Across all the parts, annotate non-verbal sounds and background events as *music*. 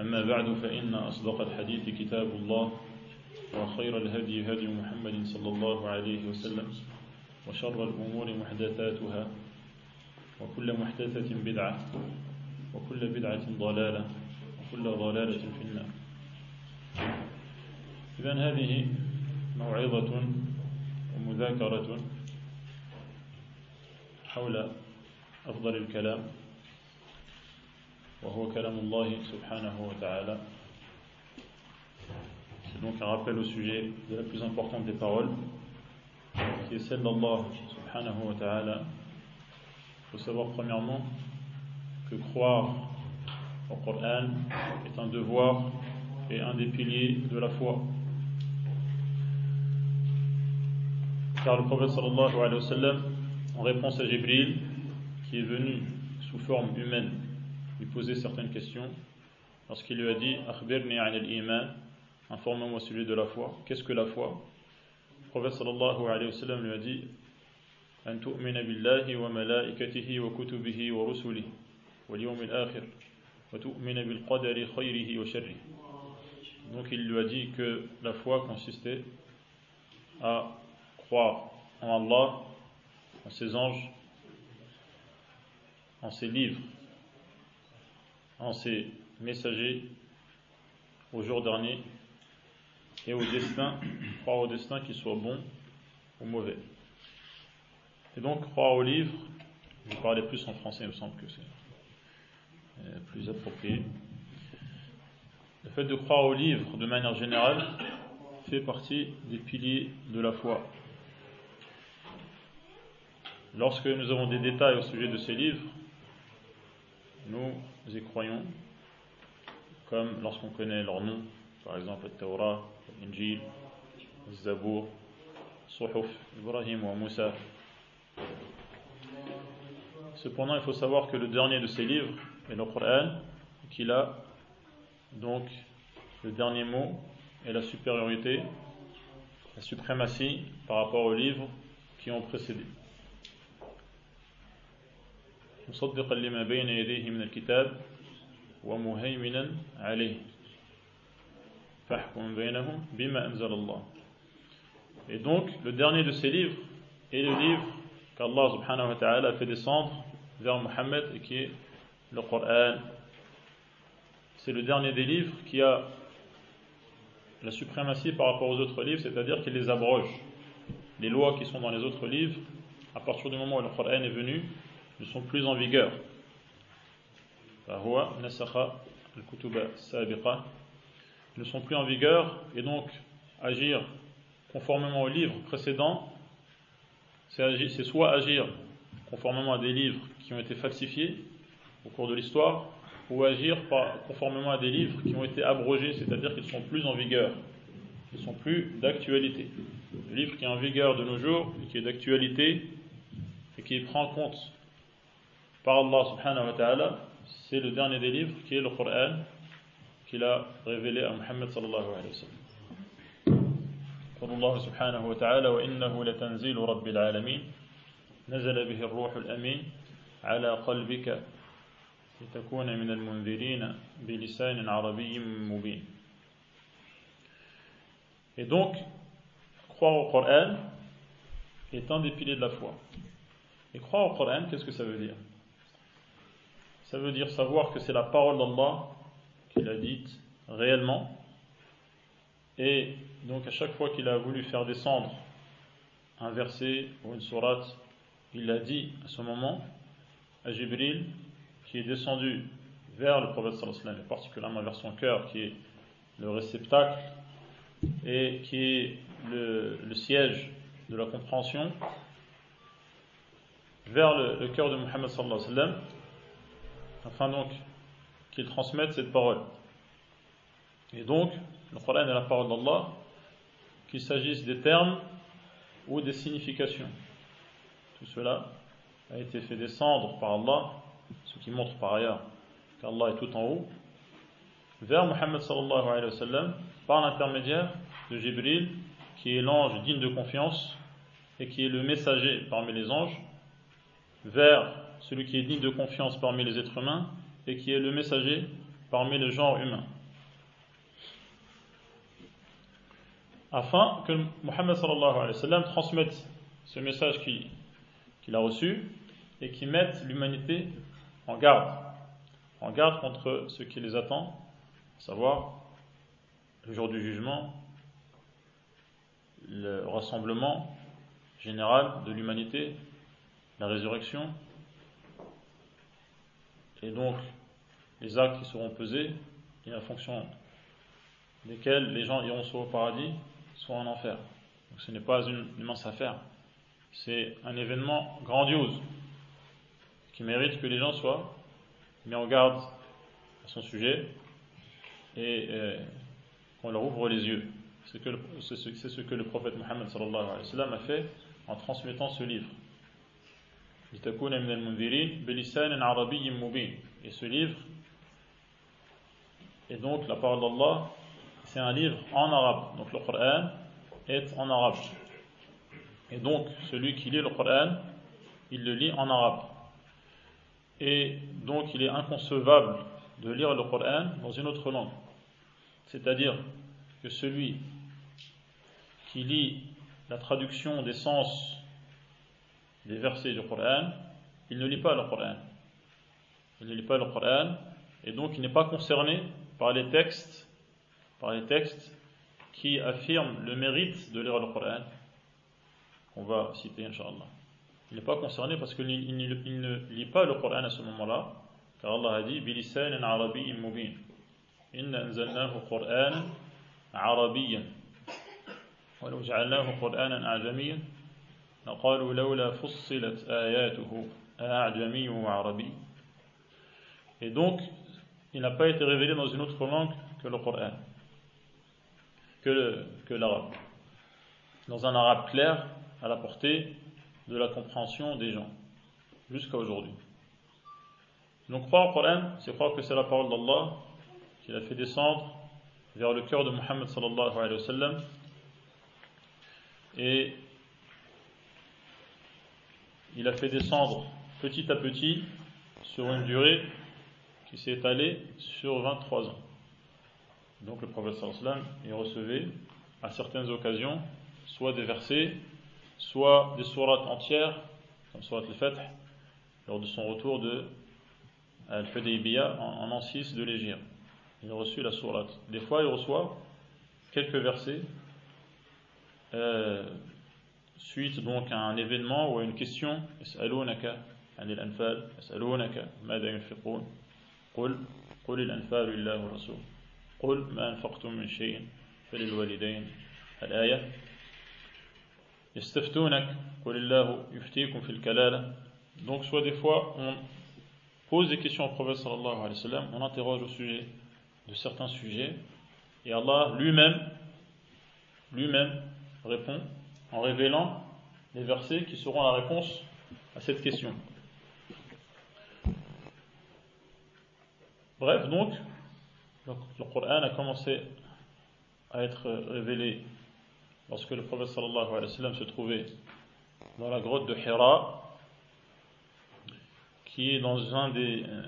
أما بعد فإن أصدق الحديث كتاب الله وخير الهدي هدي محمد صلى الله عليه وسلم وشر الأمور محدثاتها وكل محدثة بدعة وكل بدعة ضلالة وكل ضلالة في النار. إذن هذه موعظة ومذاكرة حول أفضل الكلام. وهو كلام الله سبحانه وتعالى C'est donc un rappel au sujet de la plus importante des paroles, qui est celle d'Allah subhanahu wa ta'ala. Il faut savoir premièrement que croire au Coran est un devoir et un des piliers de la foi. Car le prophète sallallahu alayhi wa sallam, en réponse à Jibril, qui est venu sous forme humaine, lui poser certaines questions, lorsqu'il lui a dit Akhbirni an al-iman, informe-moi celui de la foi. Qu'est-ce que la foi Le prophète sallallahu alayhi wa sallam lui a dit أن تؤمن بالله وملائكته وكتبه ورسله واليوم الآخر وتؤمن بالقدر خيره وشره Donc il lui a dit que la foi consistait à croire en Allah, en ses anges, en ses livres, en ses messagers, au jour dernier et au destin, croire au destin qu'il soit bon ou mauvais. Et donc croire au livre, je parler plus en français, il me semble que c'est plus approprié. Le fait de croire au livre de manière générale fait partie des piliers de la foi. Lorsque nous avons des détails au sujet de ces livres, nous y croyons, comme lorsqu'on connaît leurs noms, par exemple le Torah, l'Injil, le Suhuf, Ibrahim ou Moussa. Cependant, il faut savoir que le dernier de ces livres est le Coran, qu'il a donc le dernier mot et la supériorité, la suprématie par rapport aux livres qui ont précédé. مصدقا لما بين يديه من الكتاب ومهيمنا عليه فاحكم بينهم بما أنزل الله Et donc, le dernier de ces livres est le livre qu'Allah subhanahu wa ta'ala a fait descendre vers Mohammed et qui est le Coran. C'est le dernier des livres qui a la suprématie par rapport aux autres livres, c'est-à-dire qu'il les abroge. Les lois qui sont dans les autres livres, à partir du moment où le Coran est venu, ne sont plus en vigueur. ne sont plus en vigueur et donc agir conformément aux livres précédents, c'est soit agir conformément à des livres qui ont été falsifiés au cours de l'histoire, ou agir conformément à des livres qui ont été abrogés, c'est-à-dire qu'ils ne sont plus en vigueur, ils ne sont plus d'actualité. Le livre qui est en vigueur de nos jours, et qui est d'actualité, et qui prend en compte par Allah subhanahu wa ta'ala, c'est le dernier des livres qui est le Coran qu'il a révélé à Muhammad sallallahu alayhi wa sallam. قال الله سبحانه وتعالى وإنه لتنزيل رب العالمين نزل به الروح الأمين على قلبك لتكون من المنذرين بلسان عربي مبين Et donc, croire au Coran est un des piliers de la foi. Et croire au Coran, qu'est-ce que ça veut dire Ça veut dire savoir que c'est la parole d'Allah qu'il a dites réellement. Et donc à chaque fois qu'il a voulu faire descendre un verset ou une sourate, il l'a dit à ce moment à Jibril qui est descendu vers le prophète sallallahu et particulièrement vers son cœur qui est le réceptacle et qui est le, siège de la compréhension vers le, cœur de Muhammad sallallahu alayhi wa sallam afin donc qu'il transmette cette parole. Et donc, le Coran est la parole d'Allah, qu'il s'agisse des termes ou des significations. Tout cela a été fait descendre par Allah, ce qui montre par ailleurs qu'Allah est tout en haut, vers Muhammad sallallahu alayhi wa sallam par l'intermédiaire de Jibril, qui est l'ange digne de confiance et qui est le messager parmi les anges, vers celui qui est digne de confiance parmi les êtres humains et qui est le messager parmi le genre humain. Afin que Muhammad sallallahu alayhi wa sallam transmette ce message qu'il a reçu et qui mette l'humanité en garde, en garde contre ce qui les attend, à savoir le jour du jugement, le rassemblement général de l'humanité, la résurrection, et donc les actes qui seront pesés, et en fonction desquels les gens iront soit au paradis, soit en enfer. Donc ce n'est pas une immense affaire, c'est un événement grandiose qui mérite que les gens soient mis en garde à son sujet et euh, qu'on leur ouvre les yeux. C'est ce que le prophète Mohammed a fait en transmettant ce livre. Et ce livre est donc la parole d'Allah, c'est un livre en arabe. Donc le Coran est en arabe. Et donc celui qui lit le Coran, il le lit en arabe. Et donc il est inconcevable de lire le Coran dans une autre langue. C'est-à-dire que celui qui lit la traduction des sens des versets du Coran, il ne lit pas le Coran. Il ne lit pas le Coran et donc il n'est pas concerné par les textes, par les textes qui affirment le mérite de lire le Coran. On va citer, Inch'Allah. Il n'est pas concerné parce qu'il ne lit pas le Coran à ce moment-là, car Allah a dit بِلِسَانٍ عَرَبِيٍّ مُبِينٍ إِنَّ أَنزَلْنَاهُ قُرْآنًا عَرَبِيًّا ولو جعلناه قرآنا أعجميا لقالوا لولا فصلت آياته أعجمي وعربي Et donc, il n'a pas été révélé dans une autre langue que le Coran, que, que l'arabe. Dans un arabe clair, à la portée de la compréhension des gens, jusqu'à aujourd'hui. Donc croire au Coran, c'est croire que c'est la parole d'Allah qu'il a fait descendre vers le cœur de Muhammad sallallahu alayhi wa sallam et il a fait descendre petit à petit sur une durée qui s'est étalée sur 23 ans. Donc le prophète sallam il recevait à certaines occasions soit des versets, soit des sourates entières, comme surat al-Fath, lors de son retour de Al-Hudaybiyah en, an 6 de l'Égypte. Il a reçu la sourate. Des fois, il reçoit quelques versets euh, suite donc à un événement ou à une question يسألونك عن الأنفال يسألونك ماذا ينفقون قل قل الأنفال لله والرسول قل ما أنفقتم من شيء فللوالدين الآية يستفتونك قل الله يفتيكم في الكلالة donc soit des fois on pose des questions au prophète sallallahu alayhi wa sallam on interroge au sujet de certains sujets et Allah lui-même lui-même répond en révélant les versets qui seront la réponse à cette question. Bref, donc, le Coran a commencé à être révélé lorsque le prophète sallallahu alayhi wa sallam se trouvait dans la grotte de Hira, qui est dans un des, euh,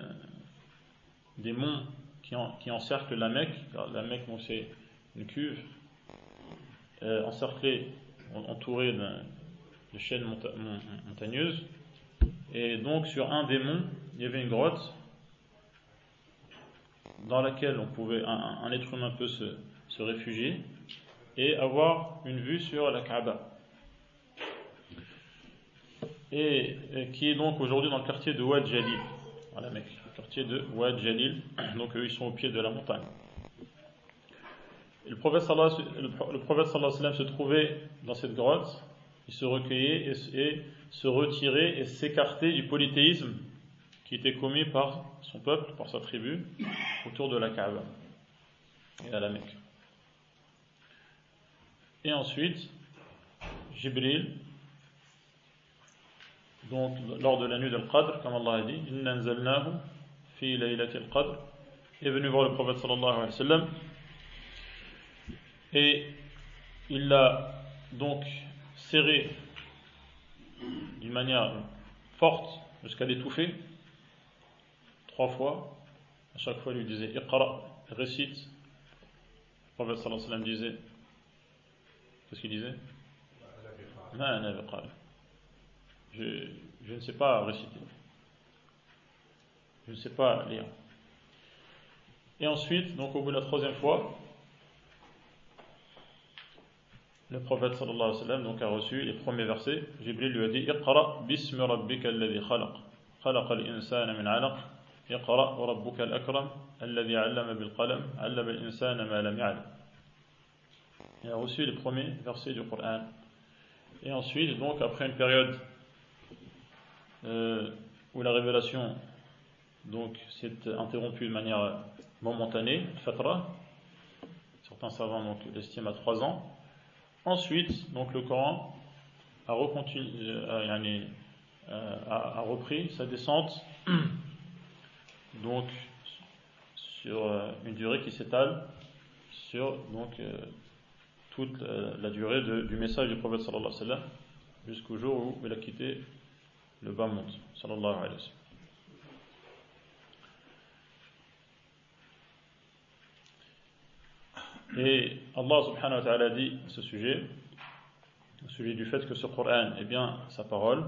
des monts qui, qui encerclent la Mecque. La Mecque, c'est une cuve euh, encerclé, entouré de chaînes montagneuses. Et donc sur un des monts, il y avait une grotte dans laquelle on pouvait, un, être humain peut se, se, réfugier et avoir une vue sur la Kaaba. Et, qui est donc aujourd'hui dans le quartier de Ouad Jalil, voilà, mec, le quartier de Ouad Jalil, donc eux ils sont au pied de la montagne. Le prophète sallallahu alayhi wa se trouvait dans cette grotte, il se recueillait et se retirait et s'écartait du polythéisme qui était commis par son peuple, par sa tribu, autour de la Kaaba et à la Mecque. Et ensuite, Jibril, donc lors de la nuit de Qadr, comme Allah a dit, fi qadr est venu voir le prophète sallallahu alayhi wa sallam et il l'a donc serré d'une manière forte jusqu'à l'étouffer trois fois. À chaque fois, il lui disait Iqra, récite. Le prophète sallallahu alayhi wa sallam disait Qu'est-ce qu'il disait? Je, je ne sais pas réciter. Je ne sais pas lire. Et ensuite, donc au bout de la troisième fois, le prophète sallallahu alayhi wa sallam donc a reçu les premiers versets. Jibril lui a dit Iqra bismi rabbika alladhi khalaq. خلق الإنسان من علق اقرأ وربك الأكرم الذي علم بالقلم علم الإنسان ما لم يعلم Il a reçu les premiers versets du Coran. Et ensuite, donc, après une période euh, où la révélation donc s'est interrompue de manière momentanée, fatra, certains savants donc l'estiment à trois ans. Ensuite, donc le Coran a, euh, euh, repris sa descente *clears throat* donc sur euh, une durée qui s'étale sur donc toute la durée du message du prophète sallallahu alayhi wa sallam jusqu'au jour où il a quitté le bas monde sallallahu alayhi wa. Et Allah subhanahu wa ta'ala dit à ce sujet, au sujet du fait que ce Coran est bien sa parole,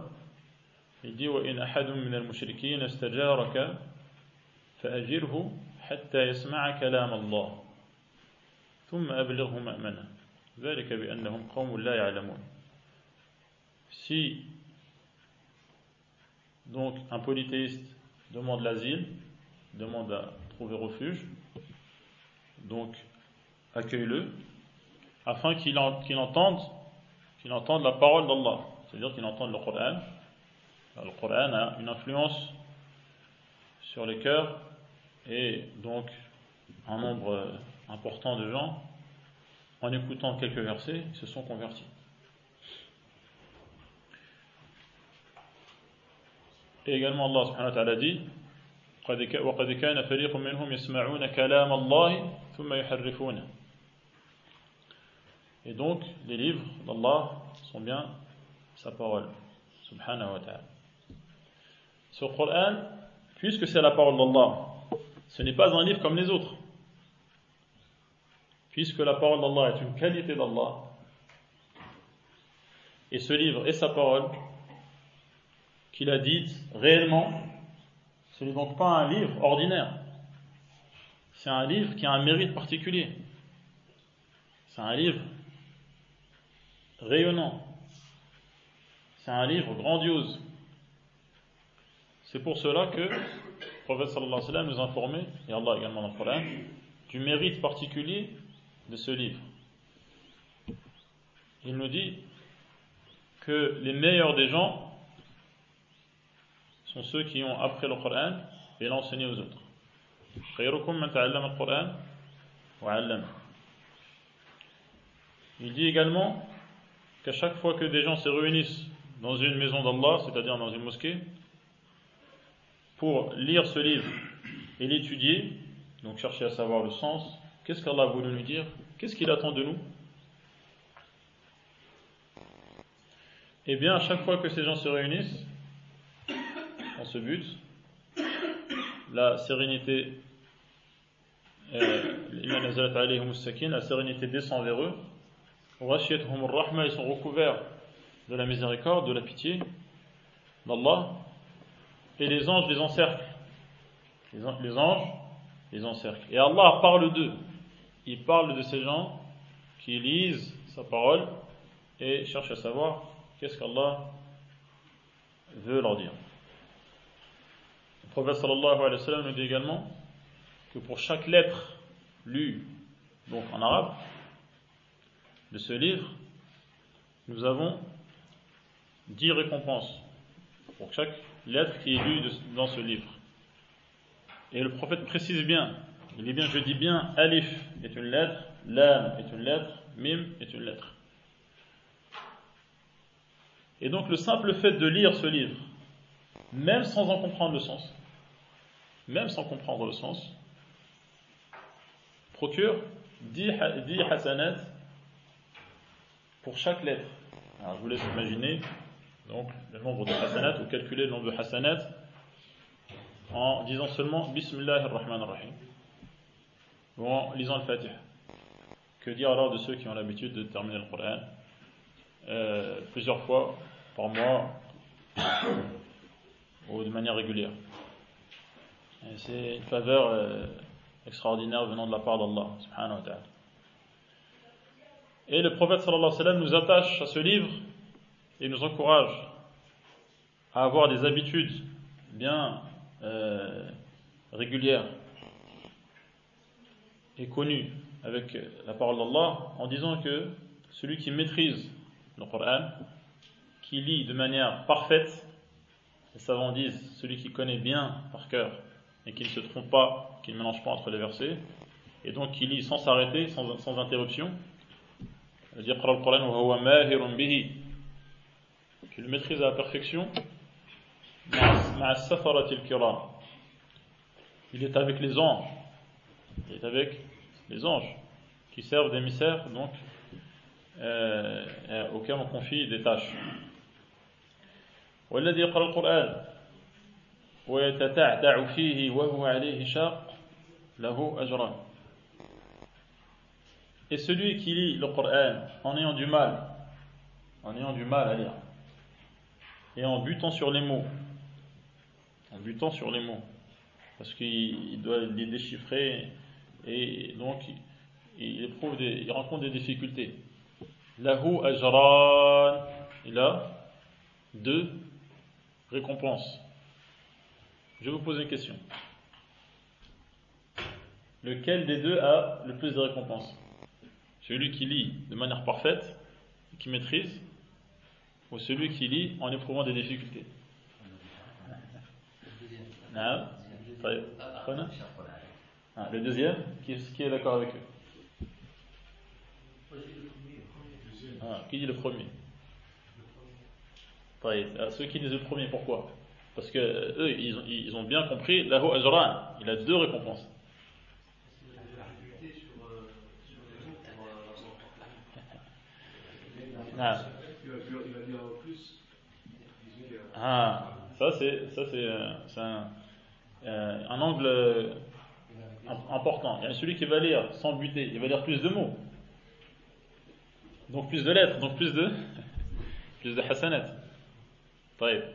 il dit وَإِنْ أَحَدٌ مِنَ الْمُشْرِكِينَ اسْتَجَارَكَ فأجره حتى يسمع كلام الله ثم أبلغه مأمنه ذلك بأنهم قوم لا يعلمون Si donc un polythéiste demande l'asile, demande à trouver refuge, donc accueille-le, afin qu'il qu entende, qu'il entende la parole d'Allah, c'est-à-dire qu'il entende le Coran. le Coran a une influence sur les cœurs et donc un nombre important de gens, en écoutant quelques versets, se sont convertis. Et également Allah subhanahu wa ta'ala dit وقد كان فريق منهم يسمعون كلام الله ثم يحرفونه et donc, les livres d'Allah sont bien sa parole, subhanahu wa ta'ala. Ce Coran, puisque c'est la parole d'Allah, ce n'est pas un livre comme les autres. Puisque la parole d'Allah est une qualité d'Allah, et ce livre est sa parole, qu'il a dite réellement, ce n'est donc pas un livre ordinaire. C'est un livre qui a un mérite particulier. C'est un livre rayonnant. C'est un livre grandiose. C'est pour cela que prophète sallallahu alayhi wa sallam nous informait, et Allah également dans le Coran, du mérite particulier de ce livre. Il nous dit que les meilleurs des gens sont ceux qui ont appris le Coran et l'ont enseigné aux autres. Il dit également qu'à chaque fois que des gens se réunissent dans une maison d'Allah, c'est-à-dire dans une mosquée, pour lire ce livre et l'étudier, donc chercher à savoir le sens, qu'est-ce qu'Allah voulu nous dire, qu'est-ce qu'il attend de nous Eh bien, à chaque fois que ces gens se réunissent, en ce but, la sérénité, euh, la sérénité descend vers eux, ils sont recouverts de la miséricorde, de la pitié d'Allah, et les anges les encerclent. Les, anges les encerclent. Et Allah parle d'eux. Il parle de ces gens qui lisent sa parole et cherchent à savoir qu'est-ce qu'Allah veut leur dire. Le prophète sallallahu alayhi wa sallam nous dit également que pour chaque lettre lue donc en arabe de ce livre, nous avons dix récompenses pour chaque lettre qui est lue dans ce livre. Et le prophète précise bien, il dit bien, je dis bien, alif est une lettre, lam est une lettre, mim est une lettre. Et donc le simple fait de lire ce livre, même sans en comprendre le sens, même sans comprendre le sens, procure 10, hasanat pour chaque lettre. Alors je vous laisse imaginer donc le nombre de hasanat ou calculer le nombre de hasanat en disant seulement Bismillah ar-Rahman ar-Rahim ou en lisant le Fatiha. Que dire alors de ceux qui ont l'habitude de terminer le Coran euh, plusieurs fois par mois *coughs* ou de manière régulière C'est une faveur euh, extraordinaire venant de la part d'Allah subhanahu. Et le prophète sallallahu alayhi wa sallam nous attache à ce livre et nous encourage à avoir des habitudes bien euh, régulière et connue avec la parole d'Allah en disant que celui qui maîtrise le Coran, qui lit de manière parfaite, les savants disent celui qui connaît bien par cœur et qui ne se trompe pas, qui ne mélange pas entre les versets, et donc qui lit sans s'arrêter, sans interruption, dire le Coran qui le maîtrise à la perfection, il est avec les anges. Il est avec les anges qui servent d'émissaires donc euh, euh, auxquels on confie des tâches. والذي يقرأ القرآن ويتتعتع فيه وهو عليه شاق له أجران et celui qui lit le Coran en ayant du mal, en ayant du mal à lire, et en butant sur les mots, en butant sur les mots, parce qu'il doit les déchiffrer et donc il, rencontre des difficultés. Lahu ajran, il a deux récompenses. Je vais vous poser une question. Lequel des deux a le plus de récompenses? Celui qui lit de manière parfaite, qui maîtrise, ou celui qui lit en éprouvant des difficultés. Ah, le deuxième, qui est, qui est d'accord avec eux ah, Qui dit le premier? Ah, Ceux qui disent le premier, pourquoi? Parce que eux, ils ont, ils ont bien compris, il a deux récompenses. Ah. ah, ça c'est ça c'est un, euh, un angle euh, important. Il y a celui qui va lire sans buter, il va lire plus de mots. Donc plus de lettres, donc plus de *laughs* plus de hasanat.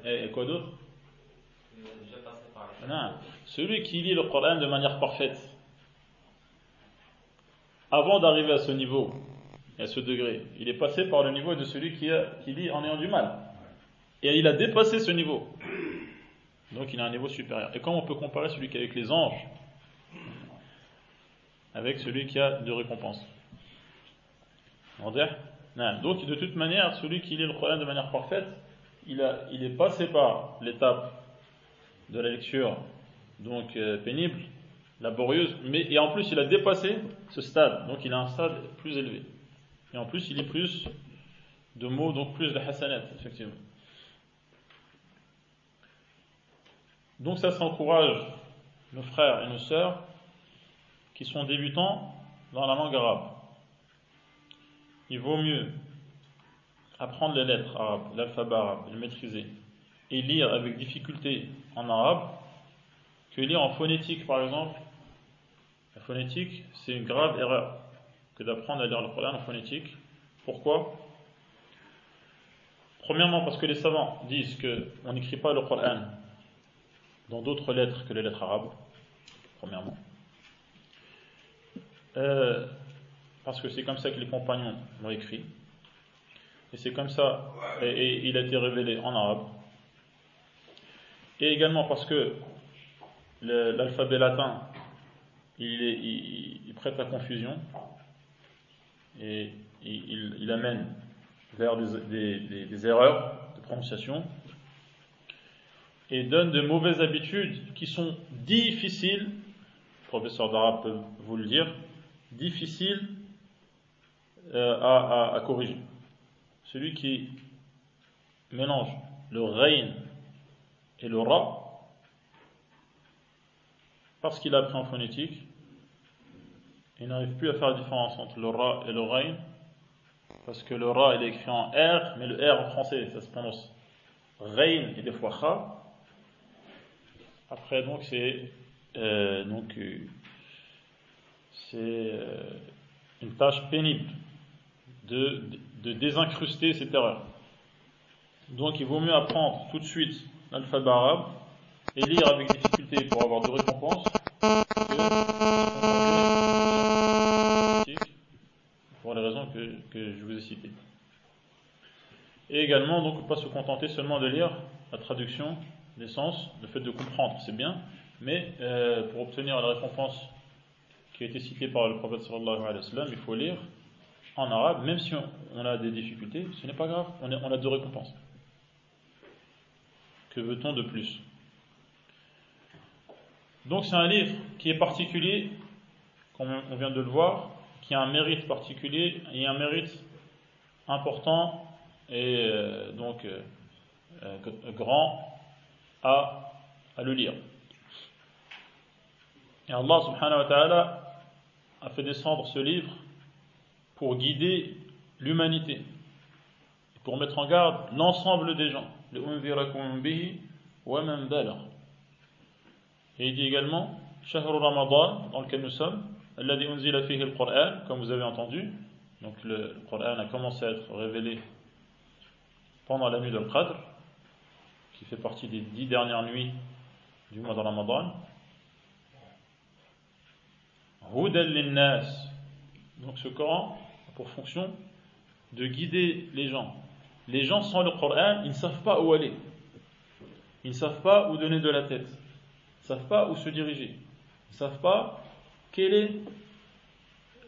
Et, quoi d'autre? Non. Celui qui lit le Coran de manière parfaite, avant d'arriver à ce niveau, à ce degré, il est passé par le niveau de celui qui, lit en ayant du mal. Et il a dépassé ce niveau. Donc il a un niveau supérieur. Et comment on peut comparer celui qui est avec les anges avec celui qui a de récompenses Donc de toute manière, celui qui lit le Coran de manière parfaite, il est passé par l'étape de la lecture donc euh, pénible, laborieuse, mais et en plus il a dépassé ce stade, donc il a un stade plus élevé. Et en plus il lit plus de mots, donc plus de hasanat, effectivement. Donc ça s'encourage nos frères et nos sœurs qui sont débutants dans la langue arabe. Il vaut mieux apprendre les lettres arabes, l'alphabet arabe, le maîtriser, et lire avec difficulté en arabe, que lire en phonétique par exemple. La phonétique, c'est une grave erreur que d'apprendre à lire le Coran en phonétique. Pourquoi? Premièrement parce que les savants disent qu'on n'écrit pas le Coran dans d'autres lettres que les lettres arabes, premièrement. euh, parce que c'est comme ça que les compagnons l'ont écrit, et c'est comme ça, et, il a été révélé en arabe, et également parce que l'alphabet latin, il, prête à confusion, et il, amène vers des erreurs de prononciation, et donne de mauvaises habitudes qui sont difficiles, le professeur d'arabe peut vous le dire, difficiles euh, à, corriger. Celui qui mélange le rein et le ra, parce qu'il a appris en phonétique, il n'arrive plus à faire la différence entre le ra et le rein, parce que le ra est écrit en R, mais le R en français ça se prononce rein et des fois kha, après, donc, c'est euh, donc euh, c'est euh, une tâche pénible de, de, désincruster cette erreur. Donc, il vaut mieux apprendre tout de suite l'alphabet arabe et lire avec difficulté pour avoir de récompenses pour les raisons que, citées. Et également, donc, pas se contenter seulement de lire la traduction l'essence, le fait de comprendre, c'est bien, mais euh, pour obtenir la récompense qui a été citée par le prophète sallallahu alayhi wa sallam, il faut lire en arabe, même si on, a des difficultés, ce n'est pas grave, on, on a deux récompenses. Que veut-on de plus? Donc c'est un livre qui est particulier, comme on vient de le voir, qui a un mérite particulier et un mérite important et euh, donc euh, grand à, le lire. Et Allah subhanahu wa ta'ala a fait descendre ce livre pour guider l'humanité, pour mettre en garde l'ensemble des gens. Et il dit également, Shahr Ramadan, dans lequel nous sommes, comme vous avez entendu, donc le Coran a commencé à être révélé pendant la nuit de Qadr, qui fait partie des dix dernières nuits du mois de Ramadan. Donc ce Coran a pour fonction de guider les gens. Les gens sans le Coran, ils ne savent pas où aller. Ils ne savent pas où donner de la tête. Ils ne savent pas où se diriger. Ils ne savent pas quelle est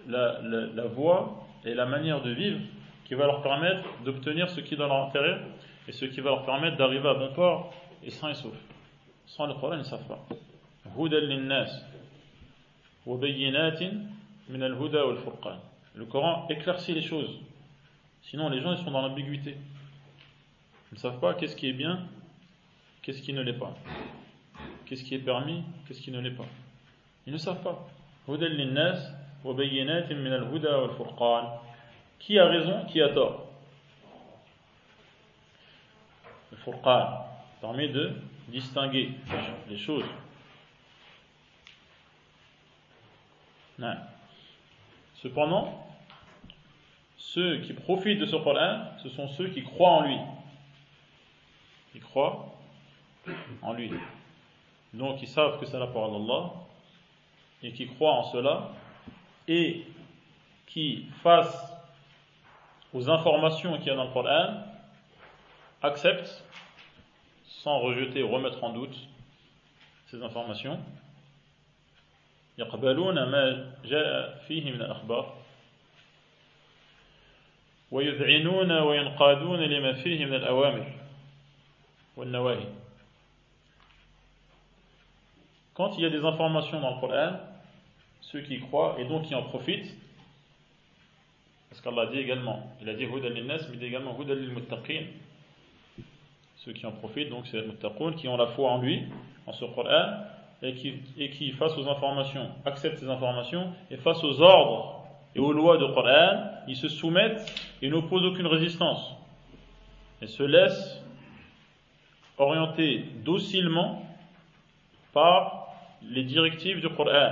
la voie et la manière de vivre qui va leur permettre d'obtenir ce qui est dans leur intérêt et ce qui va leur permettre d'arriver à bon port et sain et sauf. Sans le Coran, ils ne savent pas. Le Coran éclaircit les choses. Sinon, les gens ils sont dans l'ambiguïté. Ils ne savent pas qu'est-ce qui est bien, qu'est-ce qui ne l'est pas. Qu'est-ce qui est permis, qu'est-ce qui ne l'est pas. Ils ne savent pas. Qui a raison, qui a tort? Furqan permet de distinguer les choses. Cependant, ceux qui profitent de ce Coran, ce sont ceux qui croient en lui. Qui croient en lui. Donc ils savent que c'est la parole d'Allah et qui croient en cela et qui, face aux informations qu'il y a dans le Coran, acceptent sans rejeter ou remettre en doute ces informations. يقبلون ما جاء فيه من الأخبار ويذعنون وينقادون لما فيه من الأوامر والنواهي Quand il y a des informations dans le Coran, ceux qui croient et donc qui en profitent, parce qu'Allah dit également, il a dit Hudal mais il dit également Hudal lil-muttaqin, ceux qui en profitent, donc c'est les qui ont la foi en lui, en ce Coran, et qui, et qui, face aux informations, acceptent ces informations, et face aux ordres et aux lois de Coran, ils se soumettent et n'opposent aucune résistance, et se laissent orienter docilement par les directives du Coran,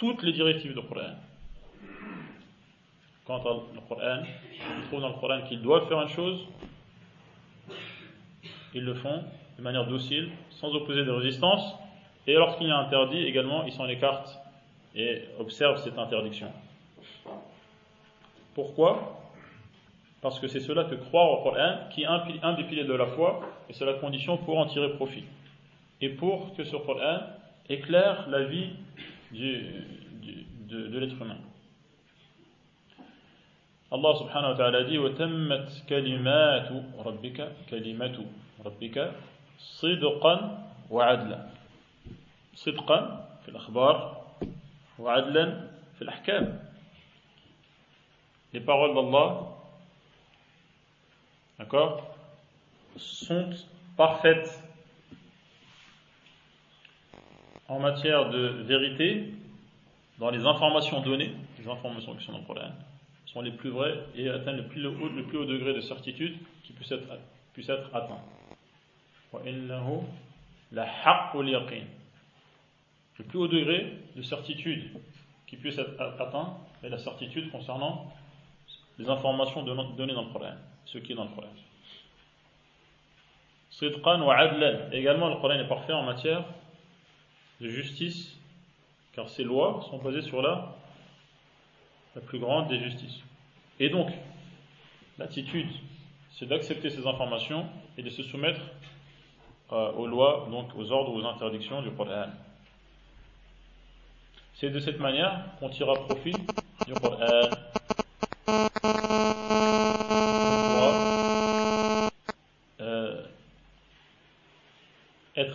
toutes les directives du Coran. Quant au Coran, ils trouvent dans le Coran qu'ils doivent faire une chose, ils le font de manière docile, sans opposer de résistance, et lorsqu'il y a interdit également, ils s'en écartent et observe cette interdiction. Pourquoi? Parce que c'est cela que croire au Coran qui est un, des piliers de la foi et c'est la condition pour en tirer profit. Et pour que ce Coran éclaire la vie de, l'être humain. Allah subhanahu wa ta'ala dit وَتَمَّتْ كَلِمَاتُ رَبِّكَ كَلِمَةُ رَبِّكَ صِدْقًا وعدلا صدقا في الأخبار وعدلا في الأحكام les paroles d'Allah d'accord sont parfaites en matière de vérité dans les informations données les informations qui sont dans le Coran sont les plus vraies et atteignent le plus haut, degré de certitude qui puisse être, atteint. Le plus haut degré de certitude qui puisse être atteint est la certitude concernant les informations données dans le Coran, ce qui est dans le adlan. Également, le Coran est parfait en matière de justice, car ses lois sont basées sur la, plus grande des justices. Et donc, l'attitude, c'est d'accepter ces informations et de se soumettre euh, aux lois, donc aux ordres, aux interdictions du Coran. C'est de cette manière qu'on tirera profit du Coran. Euh,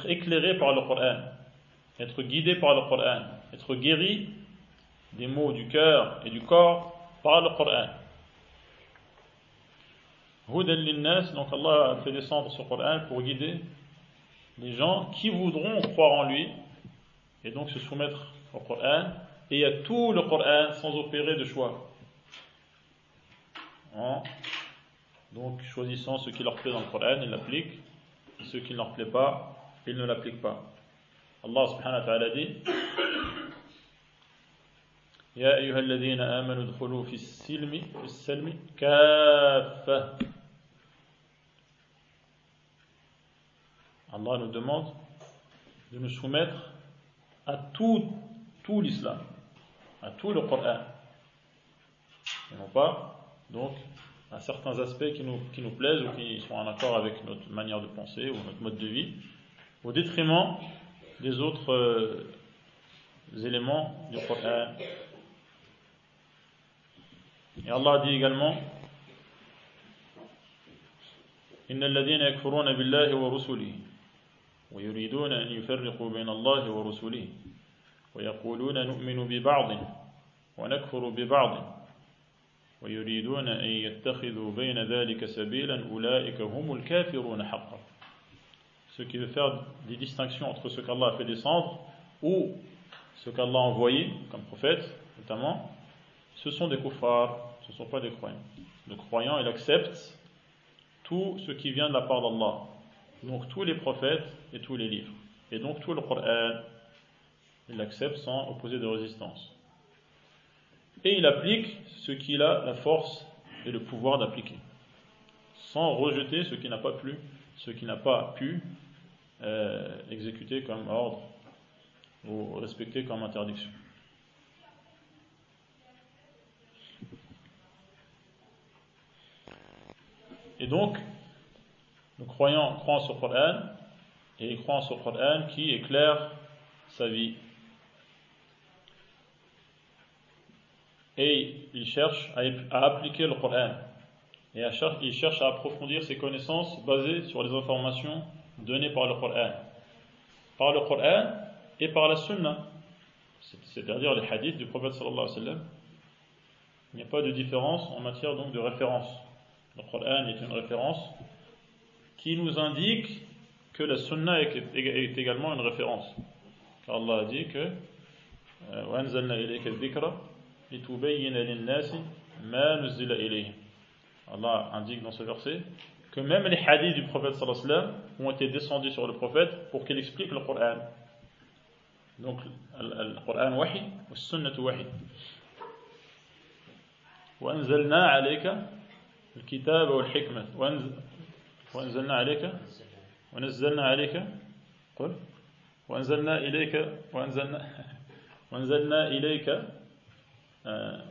éclairé par le Coran, être guidé par le Coran, être guéri des maux du cœur et du corps par le Coran. donc Allah a fait descendre ce Coran pour guider les gens qui voudront croire en lui et donc se soumettre au Coran et à tout le Coran sans opérer de choix. Hein? Donc choisissant ce qui leur plaît dans le Coran, ils l'appliquent, ce qui ne leur plaît pas, ils ne l'appliquent pas. Allah subhanahu wa ta'ala dit يا أيها الذين آمنوا ادخلوا في السلم في السلم كافة Allah nous demande de nous soumettre à tout, tout l'islam, à tout le Coran. Et non pas, donc, à certains aspects qui nous, qui nous plaisent ou qui sont en accord avec notre manière de penser ou notre mode de vie, au détriment des autres euh, éléments du Coran. Et Allah dit également إن الذين يكفرون بالله ورسله ويريدون أن يفرقوا بين الله ورسله ويقولون نؤمن ببعض ونكفر ببعض ويريدون أن يتخذوا بين ذلك سبيلا أولئك هم الكافرون حقا ce qui veut faire des distinctions entre ce qu'Allah a fait descendre ou ce qu'Allah a envoyé comme prophète notamment ce sont des kuffars ce ne sont pas des croyants le croyant il accepte tout ce qui vient de la part d'Allah donc tous les prophètes et tous les livres. Et donc tout le Coran, il l'accepte sans opposer de résistance. Et il applique ce qu'il a la force et le pouvoir d'appliquer, sans rejeter ce qui n'a pas pu, ce qui n'a pas pu euh, exécuter comme ordre ou respecter comme interdiction. Et donc, nous croyons, croyons sur le Coran et croyons sur le Coran qui éclaire sa vie. Et il cherche à, appliquer le Coran et il cherche à approfondir ses connaissances basées sur les informations données par le Coran. Par le Coran et par la Sunna, c'est-à-dire les hadiths du prophète sallallahu alayhi wa sallam. Il n'y a pas de différence en matière donc de référence. Le Coran est une référence qui nous indique que la sunna est, également une référence. Allah a dit que Allah indique dans ce verset que même les hadiths du prophète sallallahu ont été descendus sur le prophète pour qu'il explique le Coran. Donc le Coran wahi, le sunnah wahi. وأنزلنا عليك الكتاب والحكمة وأنزلنا عليك ونزلنا عليك قل وأنزلنا إليك وأنزلنا وأنزلنا إليك آه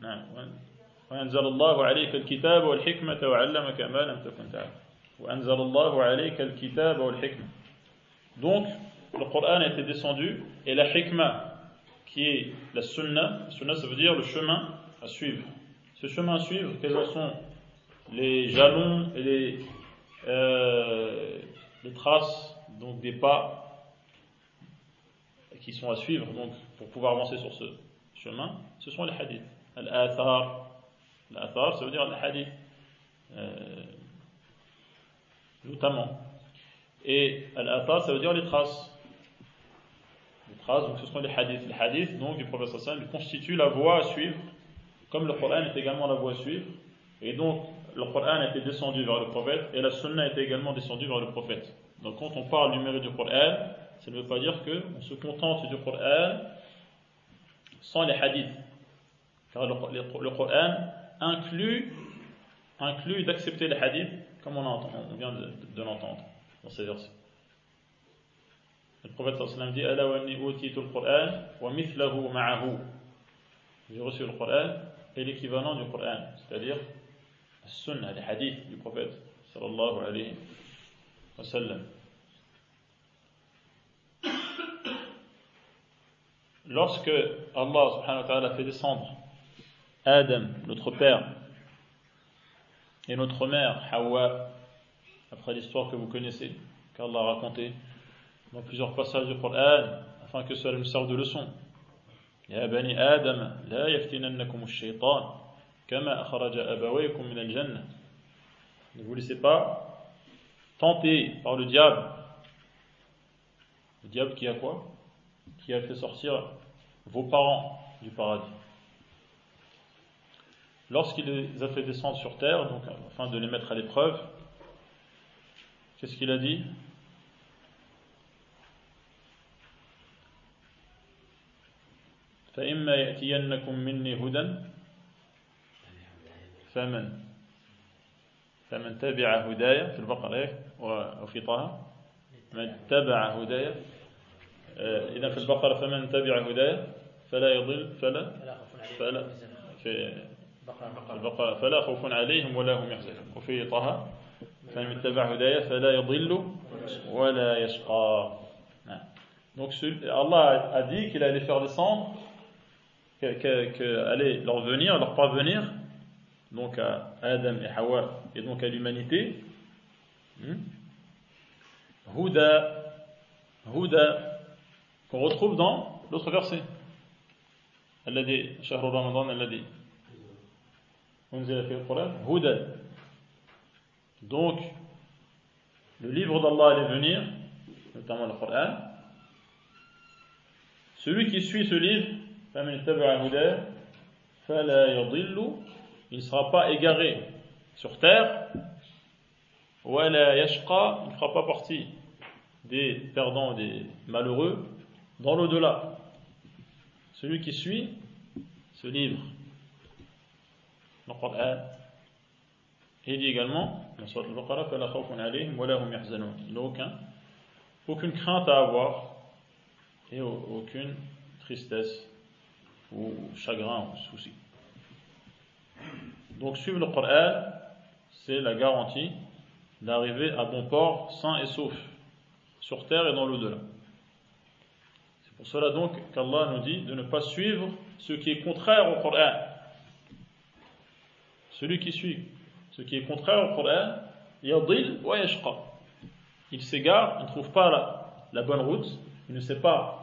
نعم وأنزل الله عليك الكتاب والحكمة وعلمك ما لم تكن تعلم وأنزل الله عليك الكتاب والحكمة Donc, le Coran a été descendu et la hikmah, qui est la sunna, la sunna ça veut dire le chemin à suivre. Ce chemin à suivre, quels sont les jalons et les, euh, les traces, donc des pas qui sont à suivre donc, pour pouvoir avancer sur ce chemin, ce sont les hadiths. Al-athar, l'athar ça veut dire les hadiths, euh, notamment. Et al-athar ça veut dire les traces. Les traces, donc ce sont les hadiths. Les hadiths, donc du prophète sallam, constituent la voie à suivre, comme le Coran est également la voie à suivre. Et donc, le Coran été descendu vers le prophète et la sunna était également descendue vers le prophète. Donc quand on parle du mérite du Coran, ça ne veut pas dire qu'on se contente du Coran sans les hadiths. Car le, Coran inclut, inclut d'accepter les hadiths comme on, entend, on vient de, de l'entendre dans ces versets. Le prophète sallallahu dit Ala wa al-Qur'an wa mithlahu ma'ahu. J'ai reçu le Coran et l'équivalent du Coran, c'est-à-dire la sunna, les hadiths du prophète sallallahu alayhi wa sallam. lorsque Allah subhanahu wa ta'ala fait descendre Adam, notre père, et notre mère, Hawa, après l'histoire que vous connaissez, qu'Allah a raconté dans plusieurs passages du Coran, afin que cela nous serve de leçon. Ne vous laissez pas tenter par le diable. Le diable qui a quoi? Qui a fait sortir vos parents du paradis Lorsqu'il les a fait descendre sur terre, donc afin de les mettre à l'épreuve, qu'est-ce qu'il a dit فإما يأتينكم مني هدى فمن فمن تبع هدايا في البقرة وفي طه من تبع هدايا إذا في البقرة فمن تبع هدايا فلا يضل فلا فلا في البقرة فلا خوف عليهم ولا هم يحزنون وفي طه فمن اتبع هدايا فلا يضل ولا يشقى Donc Allah a dit qu'il allait faire descendre, qu'il allait leur venir, leur parvenir, donc à Adam et Hawa, et donc à l'humanité, Huda, Huda, qu'on retrouve dans l'autre verset. الذي شهر رمضان الذي donc le livre d'Allah allait venir notamment le Coran. Celui qui suit ce livre il ne sera pas égaré sur terre il ne fera pas partie des perdants des malheureux dans l'au-delà. Celui qui suit ce livre, le Coran, il dit également, il n'a aucun, aucune crainte à avoir et aucune tristesse ou chagrin ou souci. Donc suivre le Coran, c'est la garantie d'arriver à bon port, sain et sauf, sur terre et dans l'au-delà. Pour cela donc qu'Allah nous dit de ne pas suivre ce qui est contraire au Coran. Celui qui suit ce qui est contraire au Coran, yadil wa yashqa. Il s'égare, il ne trouve pas la, la, bonne route, il ne sait pas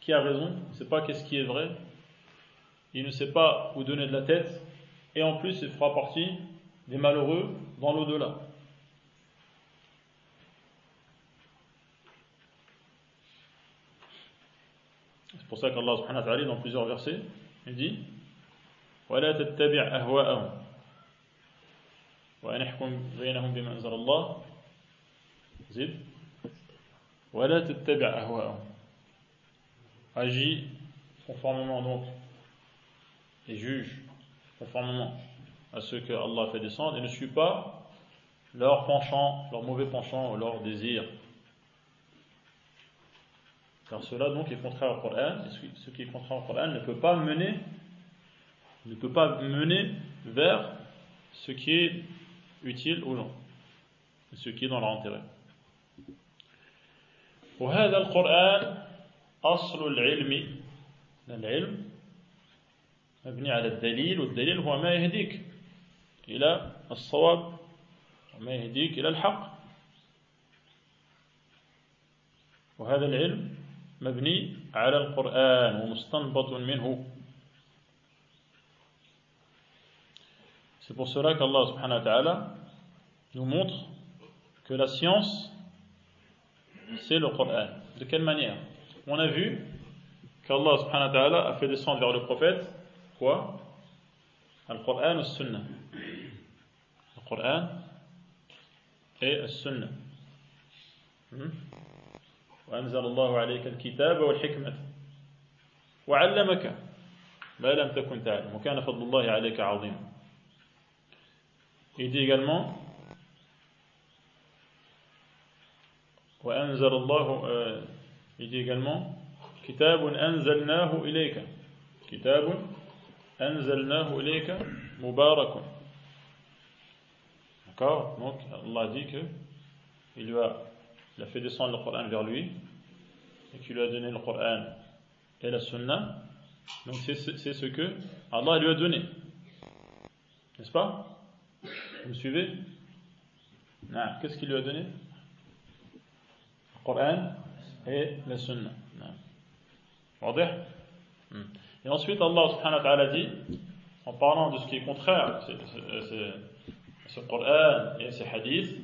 qui a raison, il ne sait pas qu'est-ce qui est vrai, il ne sait pas où donner de la tête, et en plus il fera partie des malheureux dans l'au-delà. pour ça qu'Allah subhanahu wa ta'ala dans plusieurs versets il dit ولا تتبع أهواءهم وأن احكم بينهم بما أنزل الله زد ولا تتبع أهواءهم agis conformément donc et juge conformément à ce que Allah fait descendre et ne suis pas leur penchant, leur mauvais penchant ou leur désir Car cela donc est contraire au Coran, et ce qui est contraire au Coran ne peut pas mener, ne peut pas mener vers ce qui est utile aux gens, ce qui est dans leur intérêt. وهذا القرآن أصل العلم. العلم مبني على الدليل والدليل هو ما يهديك إلى الصواب وما يهديك إلى الحق. وهذا العلم مبني على القرآن ومستنبط منه. C'est pour cela qu'Allah subhanahu wa ta'ala nous montre que la science, c'est le Coran. De quelle manière On a vu qu'Allah subhanahu wa ta'ala a fait descendre vers le prophète quoi Al-Qur'an ou Sunnah Al-Qur'an et Al-Sunnah. وأنزل الله عليك الكتاب والحكمة وعلمك ما لم تكن تعلم وكان فضل الله عليك عظيما Il dit également وأنزل الله il dit également كتاب أنزلناه إليك كتاب أنزلناه إليك مبارك D'accord Donc Allah dit que il lui a, il a fait descendre le Coran vers lui et qu'il lui a donné le Coran et la Sunna. Donc c'est ce que Allah lui a donné. N'est-ce pas Vous me suivez Qu'est-ce qu'il lui a donné Le Coran et la Sunna. Et ensuite, Allah subhanahu wa ta'ala dit, en parlant de ce qui est contraire, c'est ce Coran et ces hadiths,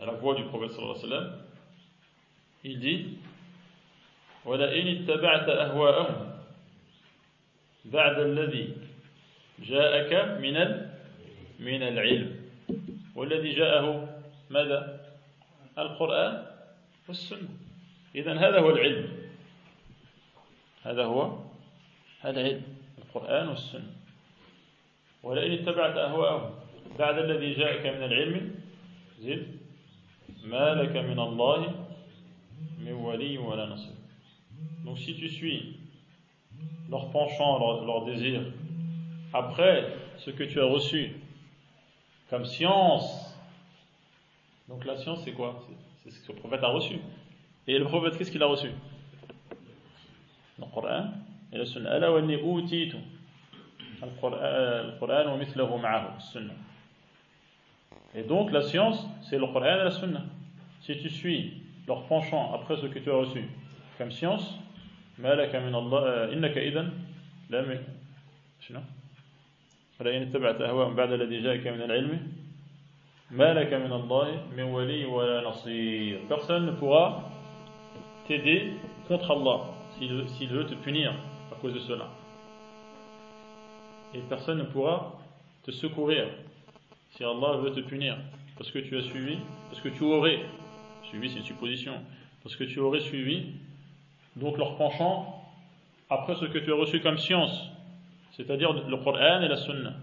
à la voix du prophète sallallahu alayhi wa sallam, il dit ولئن اتبعت أهواءهم بعد الذي جاءك من من العلم. والذي جاءه ماذا؟ القرآن والسنة. إذا هذا هو العلم. هذا هو العلم القرآن والسنة. ولئن اتبعت أهواءهم بعد الذي جاءك من العلم زد ما لك من الله من ولي ولا نصير. Donc si tu suis leur penchant, leur, leur désir, après ce que tu as reçu comme science, donc la science c'est quoi C'est ce que le prophète a reçu. Et le prophète, qu'est-ce qu'il a reçu Le Coran et la Sunna. ألا وإني أوتيت القرآن ومثله معه السنة Et donc la science, c'est le Coran et la Sunna. Si tu suis leur penchant après ce que tu as reçu comme science, ما لك من الله إنك إذا لم شنو؟ ولئن اتبعت أهواءهم بعد الذي جاءك من العلم ما لك من الله من ولي ولا نصير Personne ne pourra t'aider contre Allah s'il veut te punir à cause de cela. Et personne ne pourra te secourir si Allah veut te punir parce que tu as suivi, parce que tu aurais suivi, c'est une supposition, parce que tu aurais suivi donc leur penchant après ce que tu as reçu comme science, c'est-à-dire le Coran et la Sunna.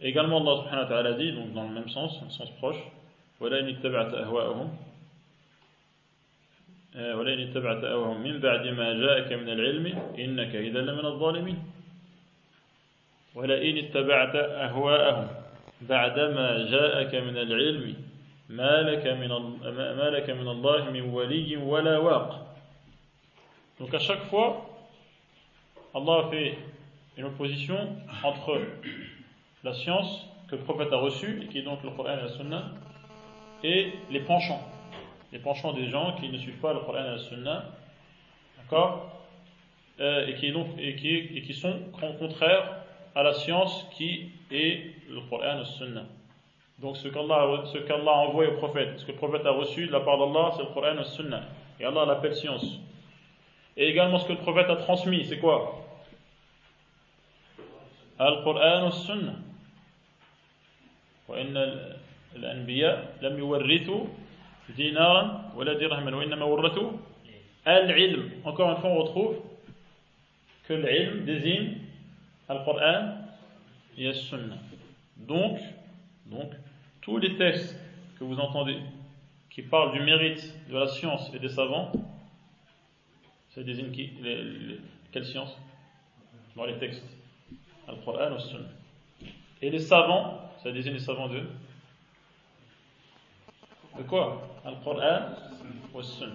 Également, Allah subhanahu wa ta'ala dit, donc dans le même sens, un sens proche, ولا إن اتبعت أهواءهم ولا إن اتبعت أهواءهم من بعد ما جاءك من العلم إنك إذا لمن الظالمين ولئن اتبعت أهواءهم بعدما جاءك من العلم ما لك من ما لك من الله من ولي ولا واق Donc à chaque fois, Allah a fait une opposition entre la science que le prophète a reçue, qui est donc le Coran et la Sunna, et les penchants. Les penchants des gens qui ne suivent pas le Coran et la Sunna, d'accord euh, et, qui, donc, et, sont contraires à la science qui est le Coran et la Sunna. Donc ce qu'Allah qu a envoyé au prophète, ce que le prophète a reçu de la part d'Allah, c'est le Coran et la Sunna. Et Allah l'appelle science Et également ce que le prophète a transmis, c'est quoi Al-Qur'an wa Sunna. وإن الأنبياء لم يورثوا دينارا ولا درهما وإنما ورثوا العلم. Encore une fois, on retrouve que l'ilm désigne Al-Qur'an et Al-Sunna. Donc, donc, tous les textes que vous entendez qui parle du mérite de la science et des savants, ça désigne qui Quelle science? Dans les textes. Al-Qur'an ou Sunnah. Et les savants, ça désigne les savants de De quoi? Al-Qur'an ou Sunnah.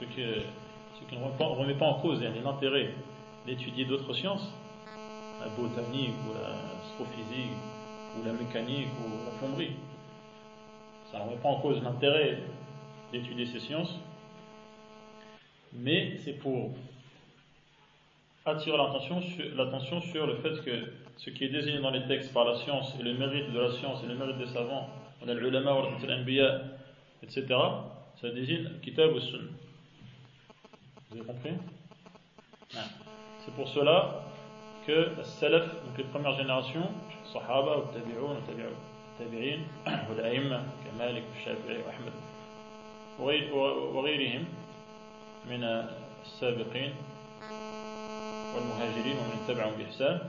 Ce qui, ce qui ne remet pas en cause l'intérêt d'étudier d'autres sciences, la botanique ou l'astrophysique ou la mécanique ou la plomberie. Ça ne remet pas en cause l'intérêt d'étudier ces sciences, mais c'est pour attirer l'attention sur, le fait que ce qui est désigné dans les textes par la science et le mérite de la science et le mérite des savants, on a l'ulama, anbiya, etc., ça désigne kitab ou sunna. Vous avez compris? C'est pour cela que les salaf, donc les premières générations, sahaba, ou tabi'un, tabi'in, ou l'a'imma, kamalik, shafi'i, ou ahmed, ou من السابقين والمهاجرين ومن اتبعهم بإحسان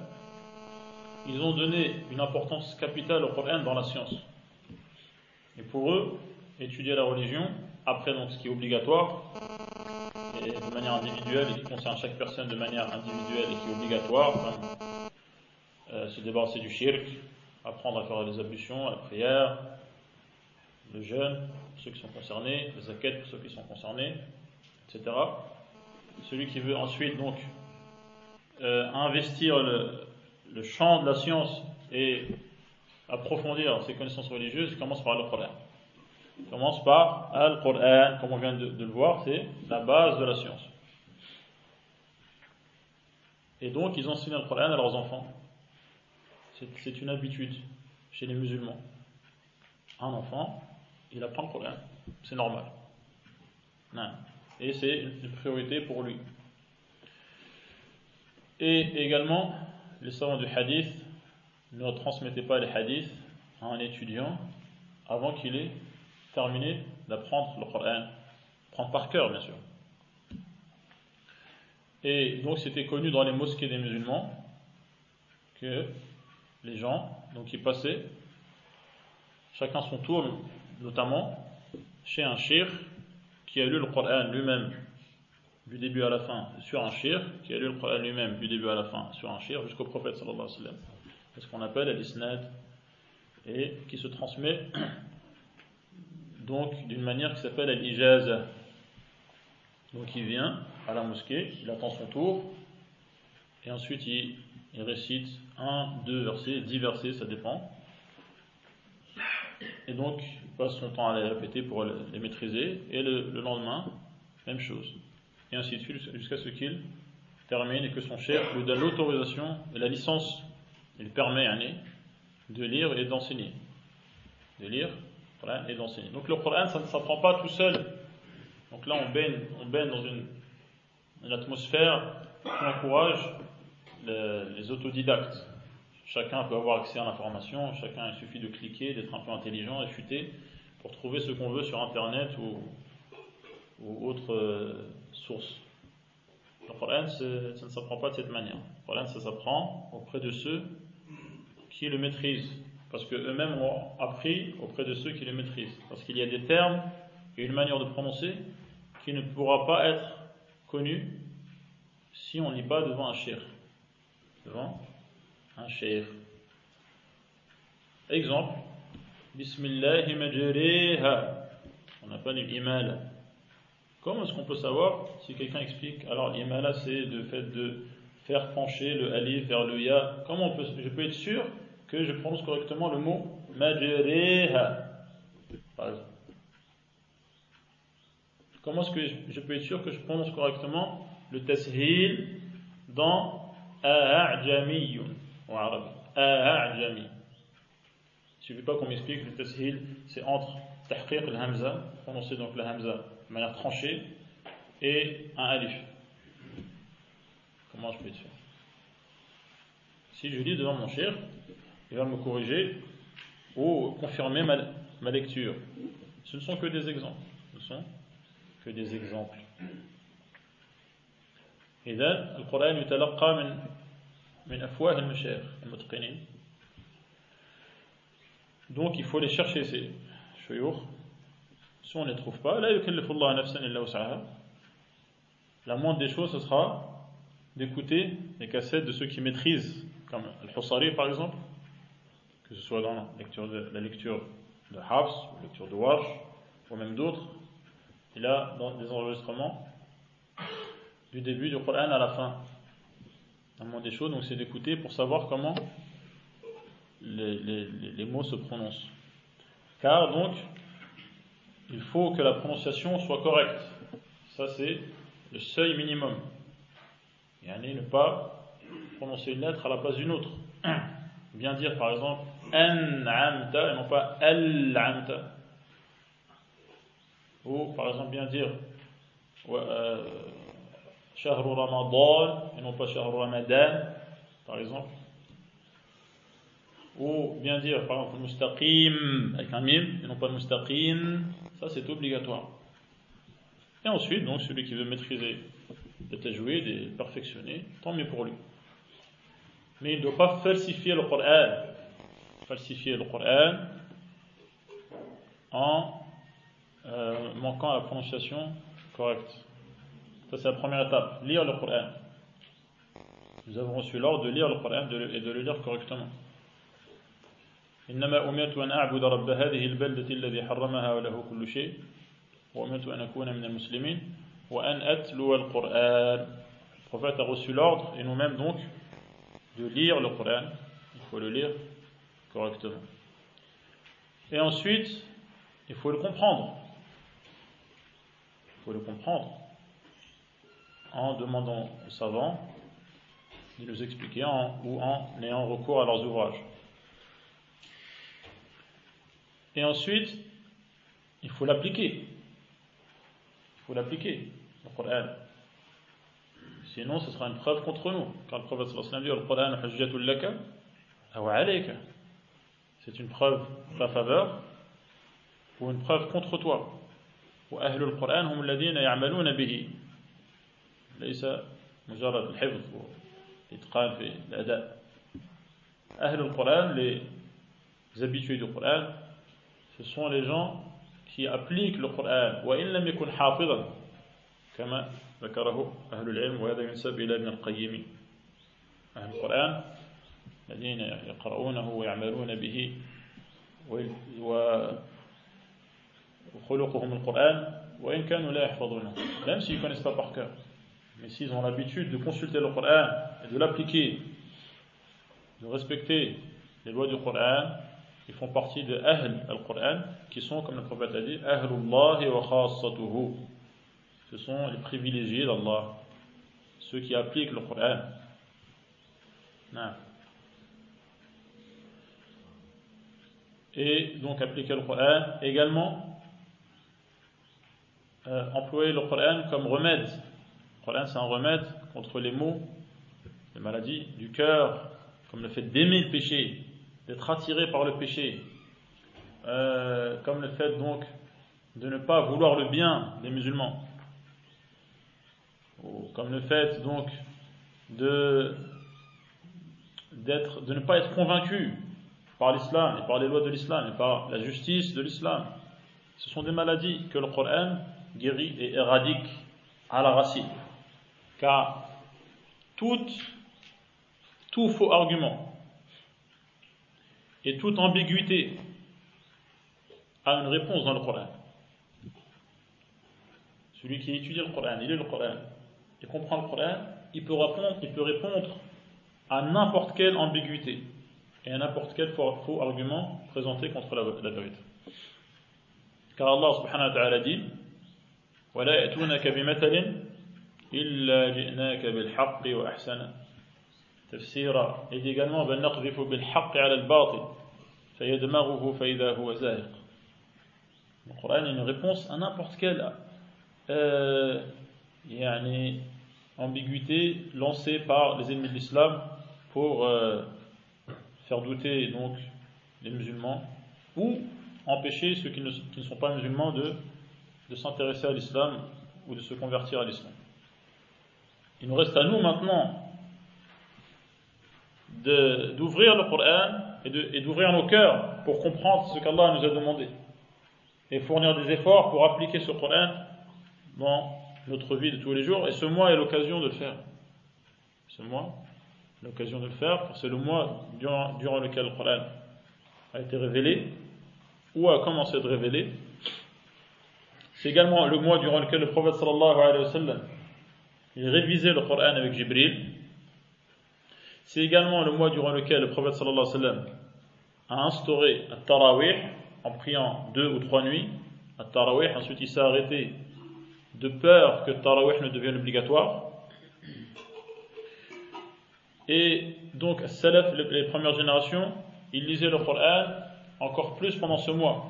ils ont donné une importance capitale au Coran dans la science. Et pour eux, étudier la religion, après donc ce qui est obligatoire, et de manière individuelle et qui concerne chaque personne de manière individuelle et qui est obligatoire, comme euh, se débarrasser du shirk, apprendre à faire des ablutions, la prière, le jeûne, ceux qui sont concernés, les zakat pour ceux qui sont concernés, celui qui veut ensuite donc euh, investir le, le, champ de la science et approfondir ses connaissances religieuses, commence par le Coran. Commence par Al-Qur'an, comme on vient de, le voir, c'est la base de la science. Et donc, ils enseignent le Coran à leurs enfants. C'est une habitude chez les musulmans. Un enfant, il apprend le Coran. C'est normal. Et c'est une priorité pour lui. Et également, les savants du hadith ne transmettaient pas les hadiths à un étudiant avant qu'il ait terminé d'apprendre le Coran. Prendre par cœur, bien sûr. Et donc, c'était connu dans les mosquées des musulmans que les gens, donc, qui passaient, chacun son tour, notamment chez un shir qui a lu le Coran lui-même du début à la fin sur un shir, qui a lu le Coran lui-même du début à la fin sur un shir jusqu'au prophète. C'est ce qu'on appelle al-isnad et qui se transmet *coughs* donc d'une manière qui s'appelle al-ijaz. Donc il vient à la mosquée, il attend son tour et ensuite il, il récite un, deux versets, dix versets, ça dépend. Et donc passe son temps à les répéter pour les maîtriser, et le, lendemain, même chose. Et ainsi de suite, jusqu'à ce qu'il termine et que son chef lui donne l'autorisation et la licence, il permet à de lire et d'enseigner. De lire et d'enseigner. Donc le Coran, ça ne s'apprend pas tout seul. Donc là, on baigne, on baigne dans une, atmosphère qui encourage les autodidactes. Chacun peut avoir accès à l'information, chacun, il suffit de cliquer, d'être un peu intelligent et futer pour trouver ce qu'on veut sur Internet ou, autre euh, source. Le Coran, ça ne s'apprend pas de cette manière. Le Coran, ça s'apprend auprès de ceux qui le maîtrisent. Parce qu'eux-mêmes ont appris auprès de ceux qui le maîtrisent. Parce qu'il y a des termes et une manière de prononcer qui ne pourra pas être connue si on n'est pas devant un cher. Devant un cher. Exemple, Bismillah majriha. On pas l'imala. Comment est-ce qu'on peut savoir si quelqu'un explique Alors l'imala c'est le fait de faire pencher le alif vers le ya. Comment on peut, je peux être sûr que je prononce correctement le mot majriha? Comment est-ce que je peux être sûr que je prononce correctement le tashil dans a'jamiyun ou arabe? Il ne suffit pas qu'on m'explique le tashil, c'est entre tahqiq le hamza, prononcer donc le hamza de manière tranchée, et un alif. Comment je peux être sûr Si je lis devant mon cher, il va me corriger ou confirmer ma, ma lecture. Ce ne sont que des exemples. Ce ne sont que des exemples. إذا القرآن يتلقى من من أفواه المشايخ المتقنين donc il faut les chercher ces si on ne les trouve pas, la moindre des choses, ce sera d'écouter les cassettes de ceux qui maîtrisent, comme Al-Husari par exemple, que ce soit dans la lecture de, la Hafs, la lecture de Warsh, ou même d'autres. Il a dans des enregistrements du début du Coran à la fin. La moindre des choses, donc c'est d'écouter pour savoir comment les, mots se prononcent. Car donc, il faut que la prononciation soit correcte. Ça, c'est le seuil minimum. Et ne pas prononcer une lettre à la place d'une autre. Bien dire par exemple an'amta et non pas al-amta. Ou par exemple bien dire euh, shahru ramadan et non pas shahru ramadan par exemple. Ou bien dire par exemple mustaqim avec un mim et non pas mustaqim. Ça c'est obligatoire. Et ensuite, donc celui qui veut maîtriser le tajwid et perfectionner, tant mieux pour lui. Mais il ne doit pas falsifier le Coran. Falsifier le Coran en euh, manquant à la prononciation correcte. Ça, c'est la première étape. Lire le Coran. Nous avons reçu l'ordre de lire le Coran et de le lire correctement. إنما أمرت أن أعبد رب هذه البلدة الذي حرمها وله كل شيء وأمرت أن أكون من المسلمين وأن أتلو القرآن Le prophète a reçu l'ordre, et nous-mêmes donc, de lire le Coran. Il faut le lire correctement. Et ensuite, il faut le comprendre. Il faut le comprendre en demandant aux savants de nous expliquer en, ou en ayant recours à leurs ouvrages. Et ensuite, il faut l'appliquer. Il faut l'appliquer, le Coran. Sinon, ce sera une preuve contre nous. Car le prophète sallallahu alayhi wa sallam dit Le Coran laka alayka. C'est une preuve en ta faveur ou une preuve contre toi. وأهل القرآن هم الذين يعملون به ليس مجرد الحفظ والإتقان في الأداء أهل القرآن les habitués du Coran ce sont les gens qui appliquent le Coran وإن لم يكن حافظا كما ذكره أهل العلم وهذا ينسب إلى ابن القيم أهل القرآن الذين يقرؤونه ويعملون به وخلقهم القرآن وإن كانوا لا يحفظونه même s'ils ne connaissent pas par cœur mais s'ils ont l'habitude de consulter le Coran et de l'appliquer de respecter les lois du Coran ils font partie de Ahl al-Qur'an qui sont comme le prophète a dit Ahlullah wa khassatuhu ce sont les privilégiés d'Allah, ceux qui appliquent le Coran. Et donc appliquer le Coran, également euh, employer le Coran comme remède. Le Coran c'est un remède contre les maux, les maladies du cœur, comme le fait d'aimer le péché, d'être attiré par le péché, euh, comme le fait donc de ne pas vouloir le bien des musulmans comme le fait donc de, de ne pas être convaincu par l'islam et par les lois de l'islam et par la justice de l'islam. Ce sont des maladies que le Coran guérit et éradique à la racine. Car tout faux argument et toute ambiguïté a une réponse dans le Coran. Celui qui étudie le Coran, il lit le Coran, et comprend le Coran, il peut répondre, il peut répondre à n'importe quelle ambiguïté et à n'importe quel faux, argument présenté contre la, la, vérité. Car Allah subhanahu wa ta'ala dit ولا يأتونك بمثل إلا جئناك بالحق وأحسن تفسيرا Il dit également بل نقذف بالحق على الباطل فيدمغه فإذا هو زاهق Le Coran est une réponse à n'importe quelle euh, yani, ambiguïté lancée par les ennemis de l'islam pour euh, faire douter donc les musulmans ou empêcher ceux qui ne, qui ne sont pas musulmans de, de s'intéresser à l'islam ou de se convertir à l'islam. Il nous reste à nous maintenant d'ouvrir le Coran et d'ouvrir nos cœurs pour comprendre ce qu'Allah nous a demandé. et fournir des efforts pour appliquer ce Coran dans notre vie de tous les jours. Et ce mois est l'occasion de le faire. Ce mois, l'occasion de le faire, c'est le mois durant, lequel le Coran a été révélé ou a commencé de révéler. C'est également le mois durant lequel le prophète sallallahu alayhi wa sallam il révisait le Coran avec Jibril. C'est également le mois durant lequel le prophète sallallahu a instauré le tarawih en priant deux ou trois nuits. Le tarawih, ensuite il s'est arrêté de peur que le tarawih ne devienne obligatoire. Et donc, Salaf, les premières générations, ils lisaient le Coran encore plus pendant ce mois.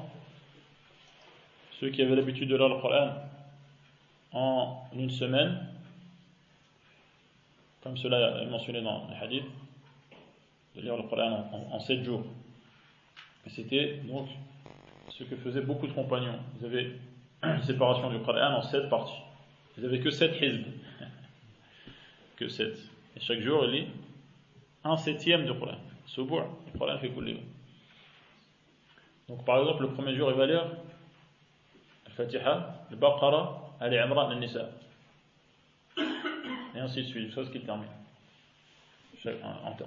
Ceux qui avaient l'habitude de lire le Coran en une semaine, comme cela est mentionné dans les hadiths, de lire le Coran en, sept jours. Et c'était donc ce que faisaient beaucoup de compagnons. Ils avaient une *coughs* séparation du Coran en sept parties. Ils n'avaient que sept hizb. *laughs* que sept. Et chaque jour, il lit un septième du Coran. Subu' le Coran fait couler. Donc par exemple, le premier jour, il va lire Al-Fatiha, le Baqara, Al-Imran, Al-Nisa et ainsi de suite, jusqu'à ce qu'il termine.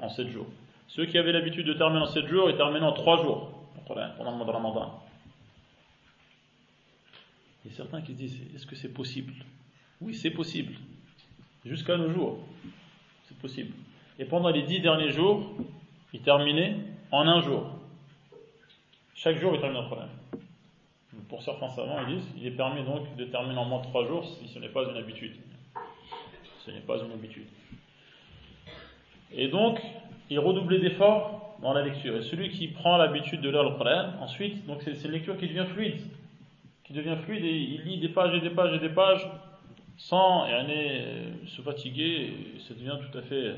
En, 7 jours. Ceux qui avaient l'habitude de terminer en 7 jours, ils terminaient en 3 jours, pendant le mois de Ramadan. Il y a certains qui se disent, est-ce que c'est possible? Oui, c'est possible. Jusqu'à nos jours, c'est possible. Et pendant les 10 derniers jours, ils terminaient en un jour. Chaque jour, ils terminaient un problème. Pour certains savants, ils disent, il est permis donc de terminer en moins de 3 jours si ce n'est pas une habitude. Ce n'est pas une habitude. Et donc, il redoublait d'efforts dans la lecture. Et celui qui prend l'habitude de lire le Coran, ensuite, donc c'est une lecture qui devient fluide. Qui devient fluide et il lit des pages et des pages et des pages sans euh, se fatiguer. Et ça devient tout à fait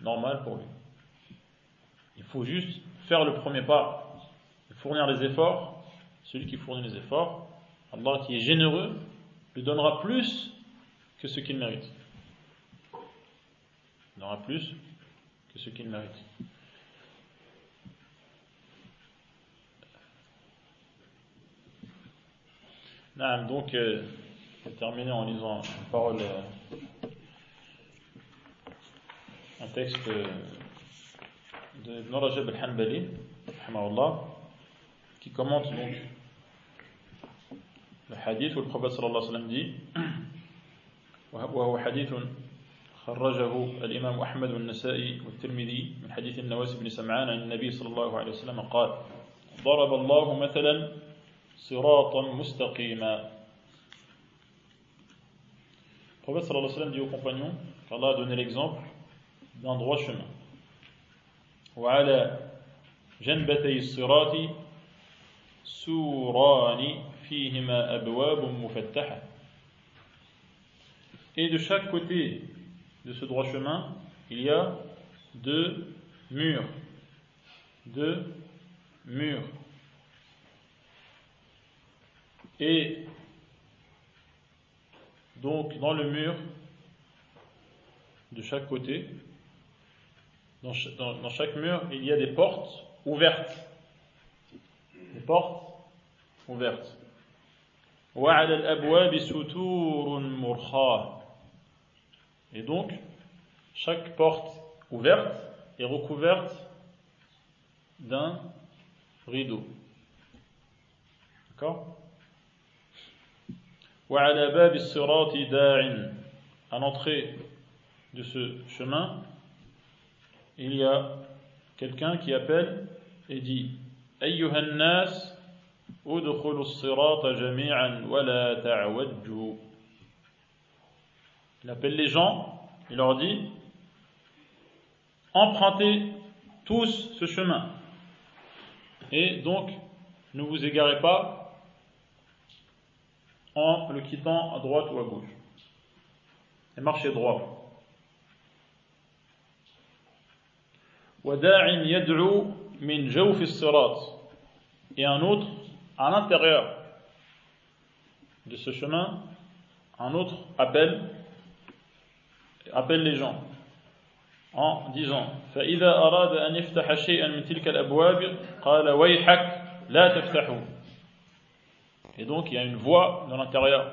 normal pour lui. Il faut juste faire le premier pas, fournir les efforts. Celui qui fournit les efforts, Allah qui est généreux, lui donnera plus que ce qu'il mérite. Il aura plus que ce qu'il mérite. donc, euh, je vais terminer en lisant une parole, euh, un texte euh, de Ibn Rajab al-Hanbali, qui commente donc le hadith où le prophète sallallahu alayhi wa sallam dit *clears throat* وهو حديث خرجه الإمام أحمد والنسائي والترمذي من حديث النواس بن سمعان عن النبي صلى الله عليه وسلم قال ضرب الله مثلا صراطا مستقيما prophète sallallahu alayhi wa sallam dit aux compagnons qu'Allah a donné l'exemple d'un droit chemin. وعلى جنبتي الصراط سوران فيهما أبواب مفتحة Et de chaque côté de ce droit chemin, il y a deux murs. Deux murs. Et donc dans le mur, de chaque côté, dans, chaque mur, il y a des portes ouvertes. Des portes ouvertes. Et donc, chaque porte ouverte est recouverte d'un rideau. D'accord À l'entrée de ce chemin, il y a quelqu'un qui appelle et dit أيها الناس ادخلوا الصراط جميعا ولا تعوجوا il appelle les gens, il leur dit empruntez tous ce chemin. Et donc, ne vous égarez pas en le quittant à droite ou à gauche. Et marchez droit. Et un autre, à l'intérieur de ce chemin, un autre appelle appelle les gens en disant فإذا أراد أن يفتح شيئا من تلك الأبواب قال ويحك لا تفتحه Et donc il y a une voix dans l'intérieur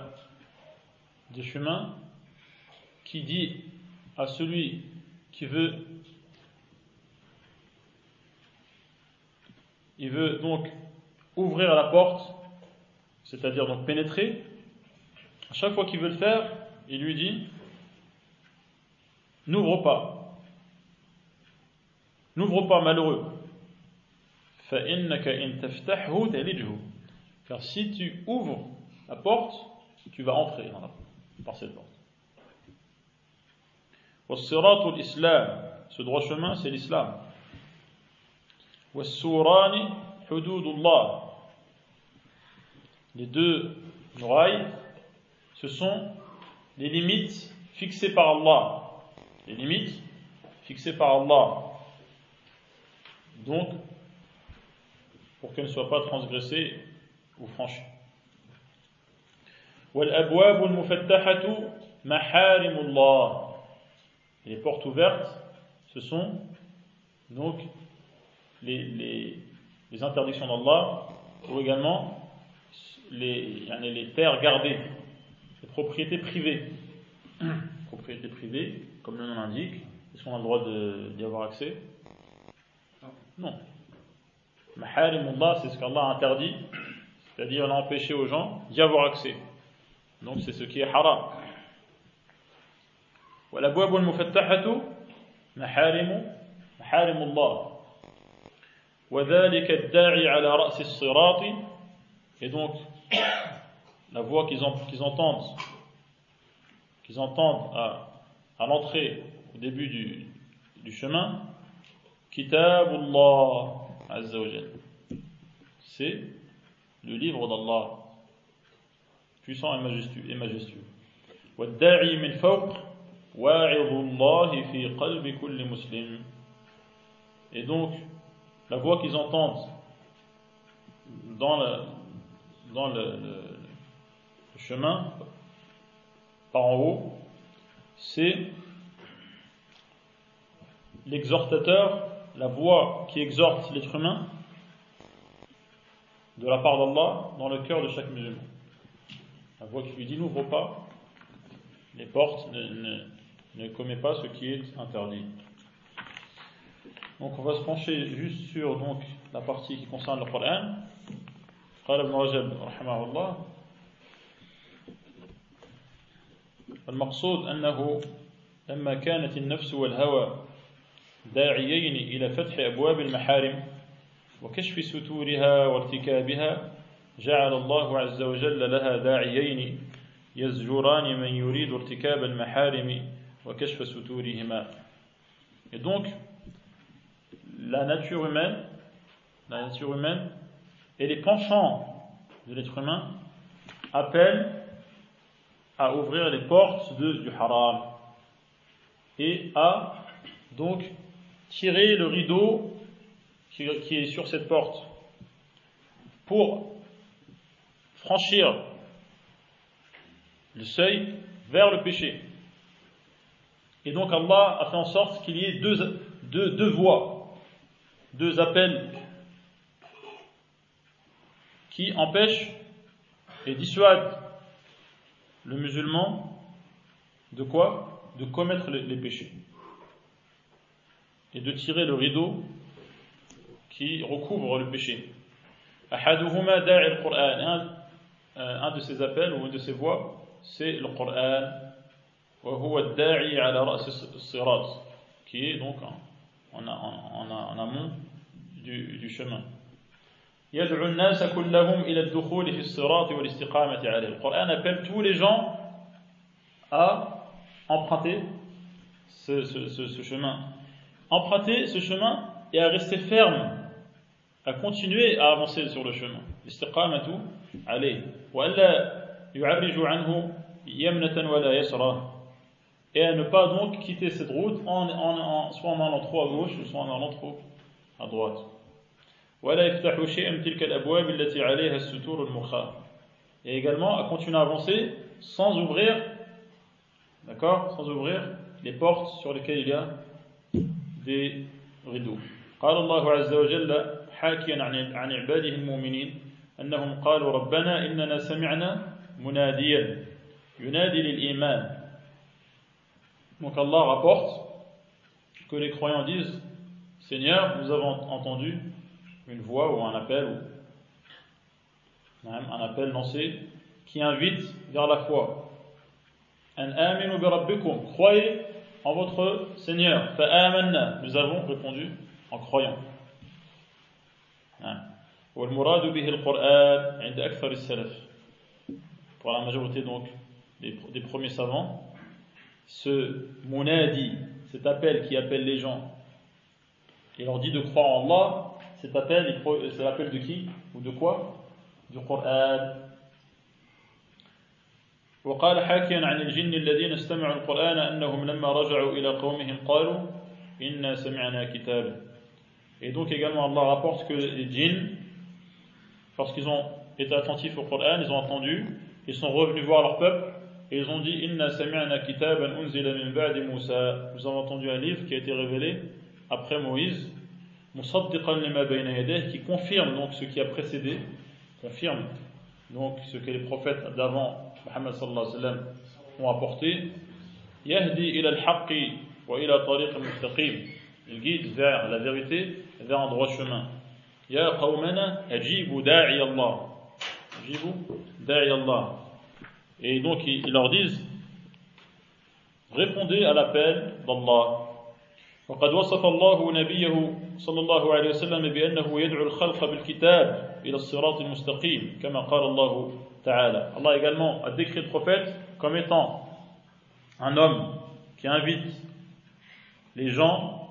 des chemins qui dit à celui qui veut il veut donc ouvrir la porte, c'est-à-dire donc pénétrer, à chaque fois qu'il veut le faire, il lui dit N'ouvre pas, n'ouvre pas malheureux. Car si tu ouvres la porte, tu vas entrer par cette porte. Ce droit chemin, c'est l'islam. Les deux murailles, ce sont les limites fixées par Allah. Les limites fixées par Allah. Donc, pour qu'elles ne soient pas transgressées ou franchies. Les portes ouvertes, ce sont donc les interdictions d'Allah ou également les, les terres gardées, les propriétés privées. *clears throat* propriétés privées, comme le nom l'indique, est-ce qu'on a le droit d'y avoir accès Non. Allah, c'est ce qu'Allah a interdit, c'est-à-dire l'a empêché aux gens d'y avoir accès. Donc c'est ce qui est haram. والأبواب المفتحة محارم محارم الله وذلك الداعي على رأس الصراط et donc *coughs* la voix qu'ils qu'ils entendent qu'ils entendent à, à l'entrée au début du, du chemin Kitabullah Azza wa c'est le livre d'Allah puissant et majestueux et majestueux والداعي من فوق واعظ الله في قلب كل مسلم et donc la voix qu'ils entendent dans le, dans le, le, chemin par en haut, c'est l'exhortateur, la voix qui exhorte l'être humain de la part d'Allah dans le cœur de chaque musulman. La voix qui lui dit n'ouvre pas les portes, ne, ne, ne commet pas ce qui est interdit. Donc on va se pencher juste sur donc, la partie qui concerne le Coran. قال ابن رجب رحمه الله المقصود أنه لما كانت النفس والهوى داعيين إلى فتح أبواب المحارم وكشف ستورها وارتكابها جعل الله عز وجل لها داعيين يزجران من يريد ارتكاب المحارم وكشف ستورهما. Et donc, la nature humaine, la nature humaine et les penchants de l'être humain appellent à ouvrir les portes du haram et à donc tirer le rideau qui, qui est sur cette porte pour franchir le seuil vers le péché. Et donc Allah a fait en sorte qu'il y ait deux, deux, deux voies deux appels qui empêchent et dissuadent le musulman de quoi? De commettre les, péchés et de tirer le rideau qui recouvre le péché. Un, un de ces appels ou une de ces voix, c'est le Coran, qui est donc en, amont du chemin. يدعو الناس كلهم إلى الدخول في الصراط والاستقامة عليه. Le Coran appelle tous les gens à emprunter ce, ce, ce, ce chemin. Emprunter ce chemin et à rester ferme, à continuer à avancer sur le chemin. الاستقامة عليه. وألا يعرج عنه يمنة ولا يسرى et à ne pas donc quitter cette route en, en, en, soit en allant trop à gauche ou soit en allant trop à droite. Et également à continuer à avancer sans ouvrir, d'accord, sans ouvrir les portes sur lesquelles il y a des rideaux. قال الله عز وجل حاكيا عن عن عباده المؤمنين أنهم قالوا ربنا إننا سمعنا مناديا ينادي للإيمان Donc Allah rapporte que les croyants disent Seigneur, nous avons entendu une voix ou un appel, ou un appel lancé qui invite vers la foi. An aminu bi rabbikum, croyez en votre Seigneur. Fa'amanna, nous avons répondu en croyant. والمراد به القرآن عند أكثر السلف pour la majorité donc des, des premiers savants ce munadi cet appel qui appelle les gens et leur dit de croire en Allah cet appel c'est l'appel de qui ou de quoi du Coran وقال حاكيا عن الجن الذين استمعوا القرآن أنهم لما رجعوا إلى قومهم قالوا إنا سمعنا كتابا Et donc également Allah rapporte que les djinns, lorsqu'ils ont été attentifs au Coran, ils ont entendu, ils sont revenus voir leur peuple et ils ont dit Inna sami'na kitaban unzila min ba'di Musa. Nous avons entendu un livre qui a été révélé après Moïse, qui confirme donc ce qui a précédé, confirme donc ce que les prophètes d'avant Muhammad sallallahu alayhi wa sallam ont apporté. Yahdi ila al-haqqi wa ila tariq mustaqim. Il guide vers la vérité, vers un droit chemin. Ya qawmana ajibu da'i Allah. Et donc ils leur disent répondez à l'appel d'Allah. وقد وصف الله نبيه صلى الله عليه وسلم بأنه يدعو الخلق بالكتاب إلى الصراط المستقيم كما قال الله تعالى Allah également a décrit le prophète comme étant un homme qui invite les gens,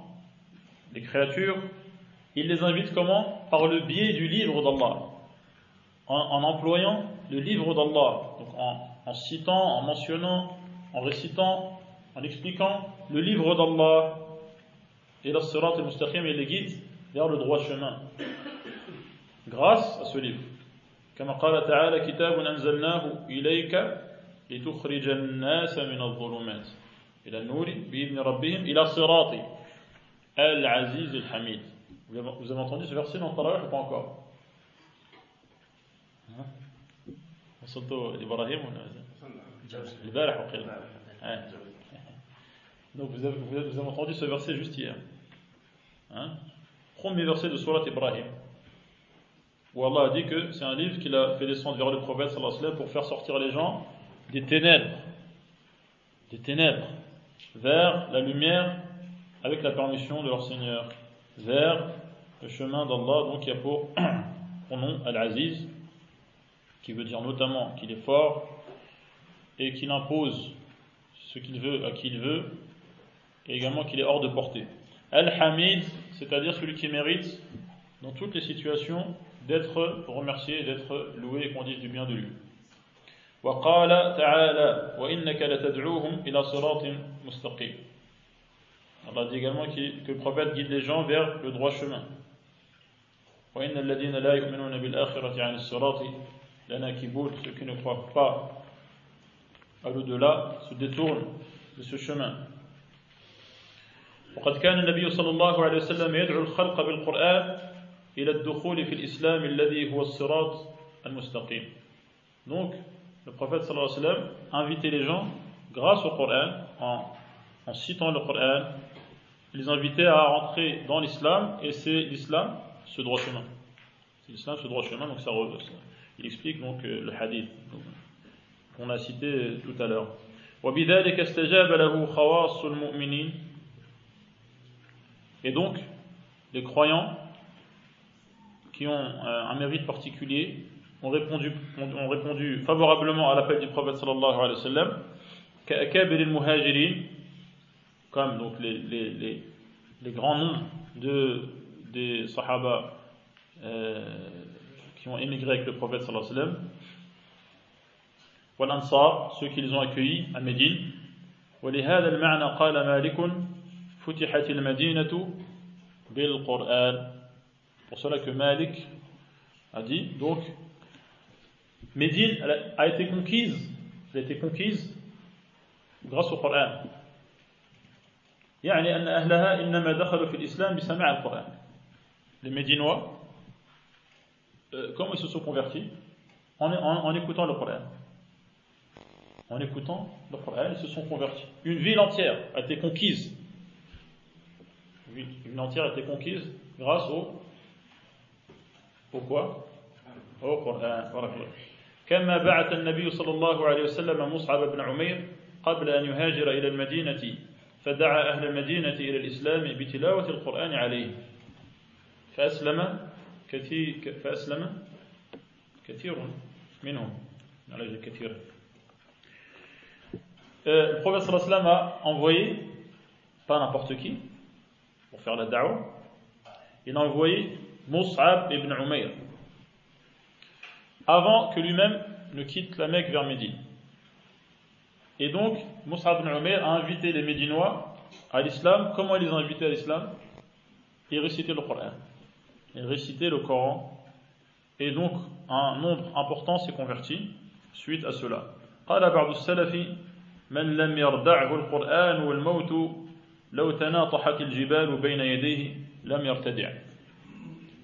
les créatures, il les invite comment Par le biais du livre d'Allah, en, en, employant le livre d'Allah, donc en, en citant, en mentionnant, en récitant, en expliquant le livre d'Allah Et la surat al-mustaqim et les guide vers le droit chemin grâce à ce livre كما قال تعالى كتاب أنزلناه إليك لتخرج الناس من الظلمات إلى النور بإذن ربهم إلى صراط العزيز الحميد Vous avez entendu ce verset dans le Tarawih ou pas encore وصلتوا إبراهيم البارح وقيل Donc vous avez, vous avez entendu ce verset juste hier. Hein? Premier verset de Surat Ibrahim. Où Allah a dit que c'est un livre qu'il a fait descendre vers le prophète sallallahu pour faire sortir les gens des ténèbres. Des ténèbres. Vers la lumière avec la permission de leur Seigneur. Vers le chemin d'Allah, donc il y a pour, *clears throat* pour nom Al-Aziz, qui veut dire notamment qu'il est fort et qu'il impose ce qu'il veut à qui il veut et également qu'il est hors de portée. Al-Hamid, c'est-à-dire celui qui mérite dans toutes les situations d'être remercié, d'être loué et qu'on dise du bien de lui. وقال تعالى وإنك لتدعوهم إلى صراط مستقيم Allah dit également que le prophète guide les gens vers le droit chemin. وإن الذين لا يؤمنون بالآخرة عن الصراط لناكبون ceux qui ne croient pas à l'au-delà se détournent de ce chemin. وقد كان النبي صلى الله عليه وسلم يدعو الخلق بالقرآن إلى الدخول في الإسلام الذي هو الصراط المستقيم. Donc, le prophète sallallahu alayhi wa sallam invitait les gens, grâce au Coran, en, en citant le Coran, les invitait à rentrer dans l'islam, et c'est l'islam, ce droit chemin. C'est l'islam, ce droit chemin, donc ça, il explique donc le hadith qu'on a cité tout à l'heure. وبذلك استجاب له خواص المؤمنين et donc, les croyants qui ont un mérite particulier ont répondu, ont répondu favorablement à l'appel du prophète sallallahu alayhi wa sallam, al muhajirin comme donc les, les, les, les, grands noms de, des sahaba euh, qui ont émigré avec le prophète sallallahu alayhi wa sallam, والأنصار ceux qui les ont accueillis à Médine ولهذا المعنى قال مالك فتحت المدينة بالقرآن pour cela que Malik a dit donc Médine a été conquise elle a été conquise grâce au Coran يعني أن أهلها إنما دخلوا في الإسلام بسماع القرآن les Médinois euh, comment ils se sont convertis en, en écoutant le Coran. En écoutant le Coran, ils se sont convertis. Une ville entière a été conquise. Une ville entière a été conquise grâce au. Au quoi Au Coran. كما بعث النبي صلى الله عليه وسلم مصعب بن عمير قبل أن يهاجر إلى المدينة فدعا أهل المدينة إلى الإسلام بتلاوة القرآن عليه فأسلم كثير فأسلم كثير منهم على كثير le prophète sallallahu a envoyé pas n'importe qui pour faire la da'wah il a envoyé Mus'ab ibn Umayr avant que lui-même ne quitte la Mecque vers Médine. Et donc, Mus'ab ibn Umayr a invité les Médinois à l'islam. Comment ils les ont invités à l'islam Ils récitaient le Coran. Ils récitaient le Coran. Et donc, un nombre important s'est converti suite à cela. قال بعض السلف من لم يردعه القرآن والموت لو تناطحت الجبال بين يديه لم يرتدع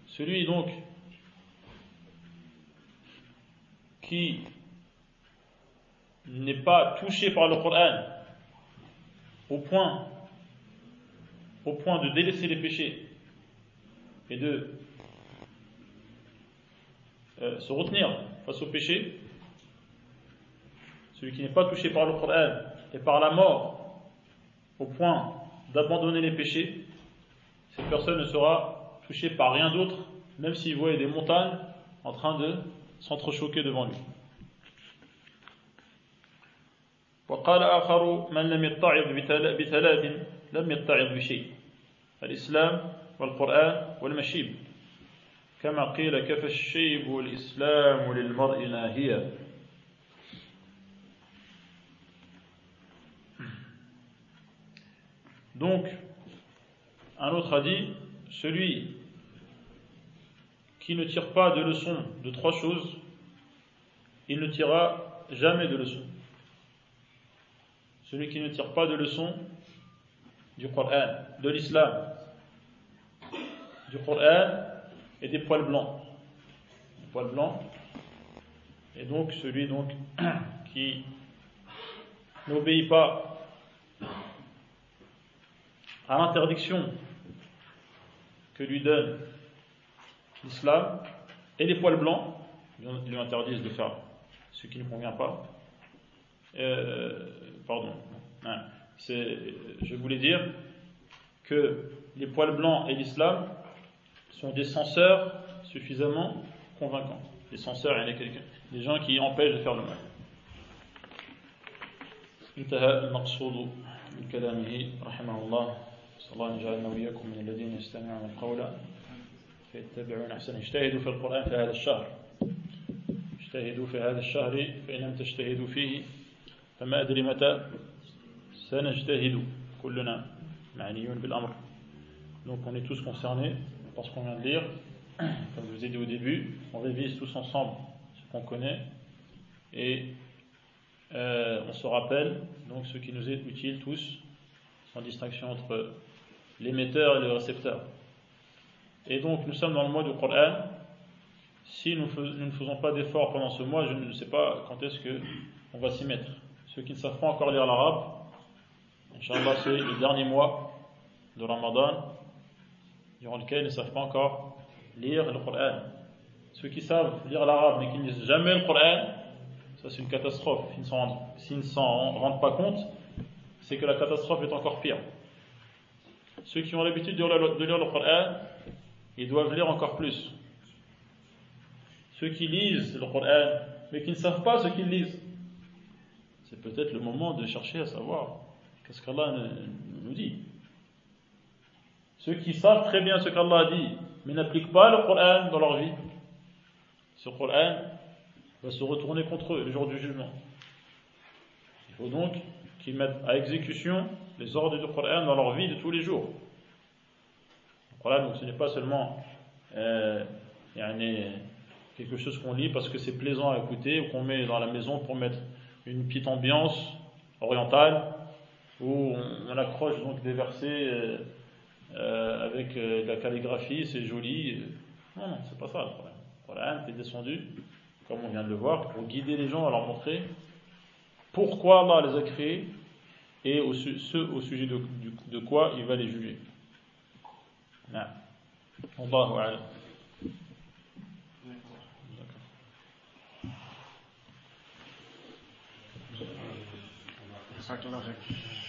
celui donc qui n'est pas touché par le Coran au point, au point de délaisser les péchés et de euh, se retenir face aux péchés, celui qui n'est pas touché par le Coran et par la mort au point d'abandonner les péchés, cette personne ne sera touchée par rien d'autre, même s'il voit des montagnes en train de s'entrechoquer devant lui. وقال آخر من لم يتعظ بثلاث لم يتعظ بشيء الإسلام والقرآن والمشيب كما قيل كفى الشيب والإسلام للمرء ناهيا Donc, un autre a dit, celui qui ne tire pas de leçon de trois choses, il ne tirera jamais de leçon. Celui qui ne tire pas de leçon du Coran, de l'islam, du Coran et des poils blancs. Des poils blancs. Et donc celui donc *clears throat* qui n'obéit pas à l'interdiction que lui donne l'islam et les poils blancs, ils lui interdisent de faire ce qui ne convient pas. Euh, pardon, hein, je voulais dire que les poils blancs et l'islam sont des censeurs suffisamment convaincants. Les censeurs, il y a des gens qui empêchent de faire le mal. انتهى المقصود من كلامه رحمه الله صلى الله أن يجعلنا وإياكم من الذين يستمعون القول فيتبعون أحسن اجتهدوا في القرآن في هذا الشهر اجتهدوا في هذا الشهر فإن لم تجتهدوا فيه فما أدري متى سنجتهد كلنا معنيون بالأمر donc on est tous concernés par ce qu'on vient de lire comme je vous ai dit au début on révise tous ensemble ce qu'on connaît et euh, on se rappelle donc ce qui nous est utile tous sans distinction entre l'émetteur et le récepteur Et donc nous sommes dans le mois du Coran. Si nous, ne faisons pas d'efforts pendant ce mois, je ne sais pas quand est-ce qu'on va s'y mettre. Ceux qui ne savent pas encore lire l'arabe, Inch'Allah, c'est le dernier mois de Ramadan, durant lequel ils ne savent pas encore lire le Coran. Ceux qui savent lire l'arabe mais qui ne lisent jamais le Coran, ça c'est une catastrophe. S'ils ne s'en rendent pas compte, c'est que la catastrophe est encore pire. Ceux qui ont l'habitude de lire le Coran, ils doivent lire encore plus. Ceux qui lisent le Coran, mais qui ne savent pas ce qu'ils lisent, c'est peut-être le moment de chercher à savoir qu'est-ce qu'Allah nous dit. Ceux qui savent très bien ce qu'Allah dit, mais n'appliquent pas le Coran dans leur vie, ce Coran va se retourner contre eux le jour du jugement. Il faut donc qu'ils mettent à exécution les ordres du Coran dans leur vie de tous les jours. Voilà, donc ce n'est pas seulement euh, quelque chose qu'on lit parce que c'est plaisant à écouter ou qu'on met dans la maison pour mettre une petite ambiance orientale où on, accroche donc des versets euh, euh, avec de la calligraphie, c'est joli. Non, non, c'est pas ça le problème. Coran est descendu, comme on vient de le voir, pour guider les gens à leur montrer pourquoi Allah les a créés et au, ce au sujet de, de, quoi il va les juger. Non. Allahu a'lam. D'accord.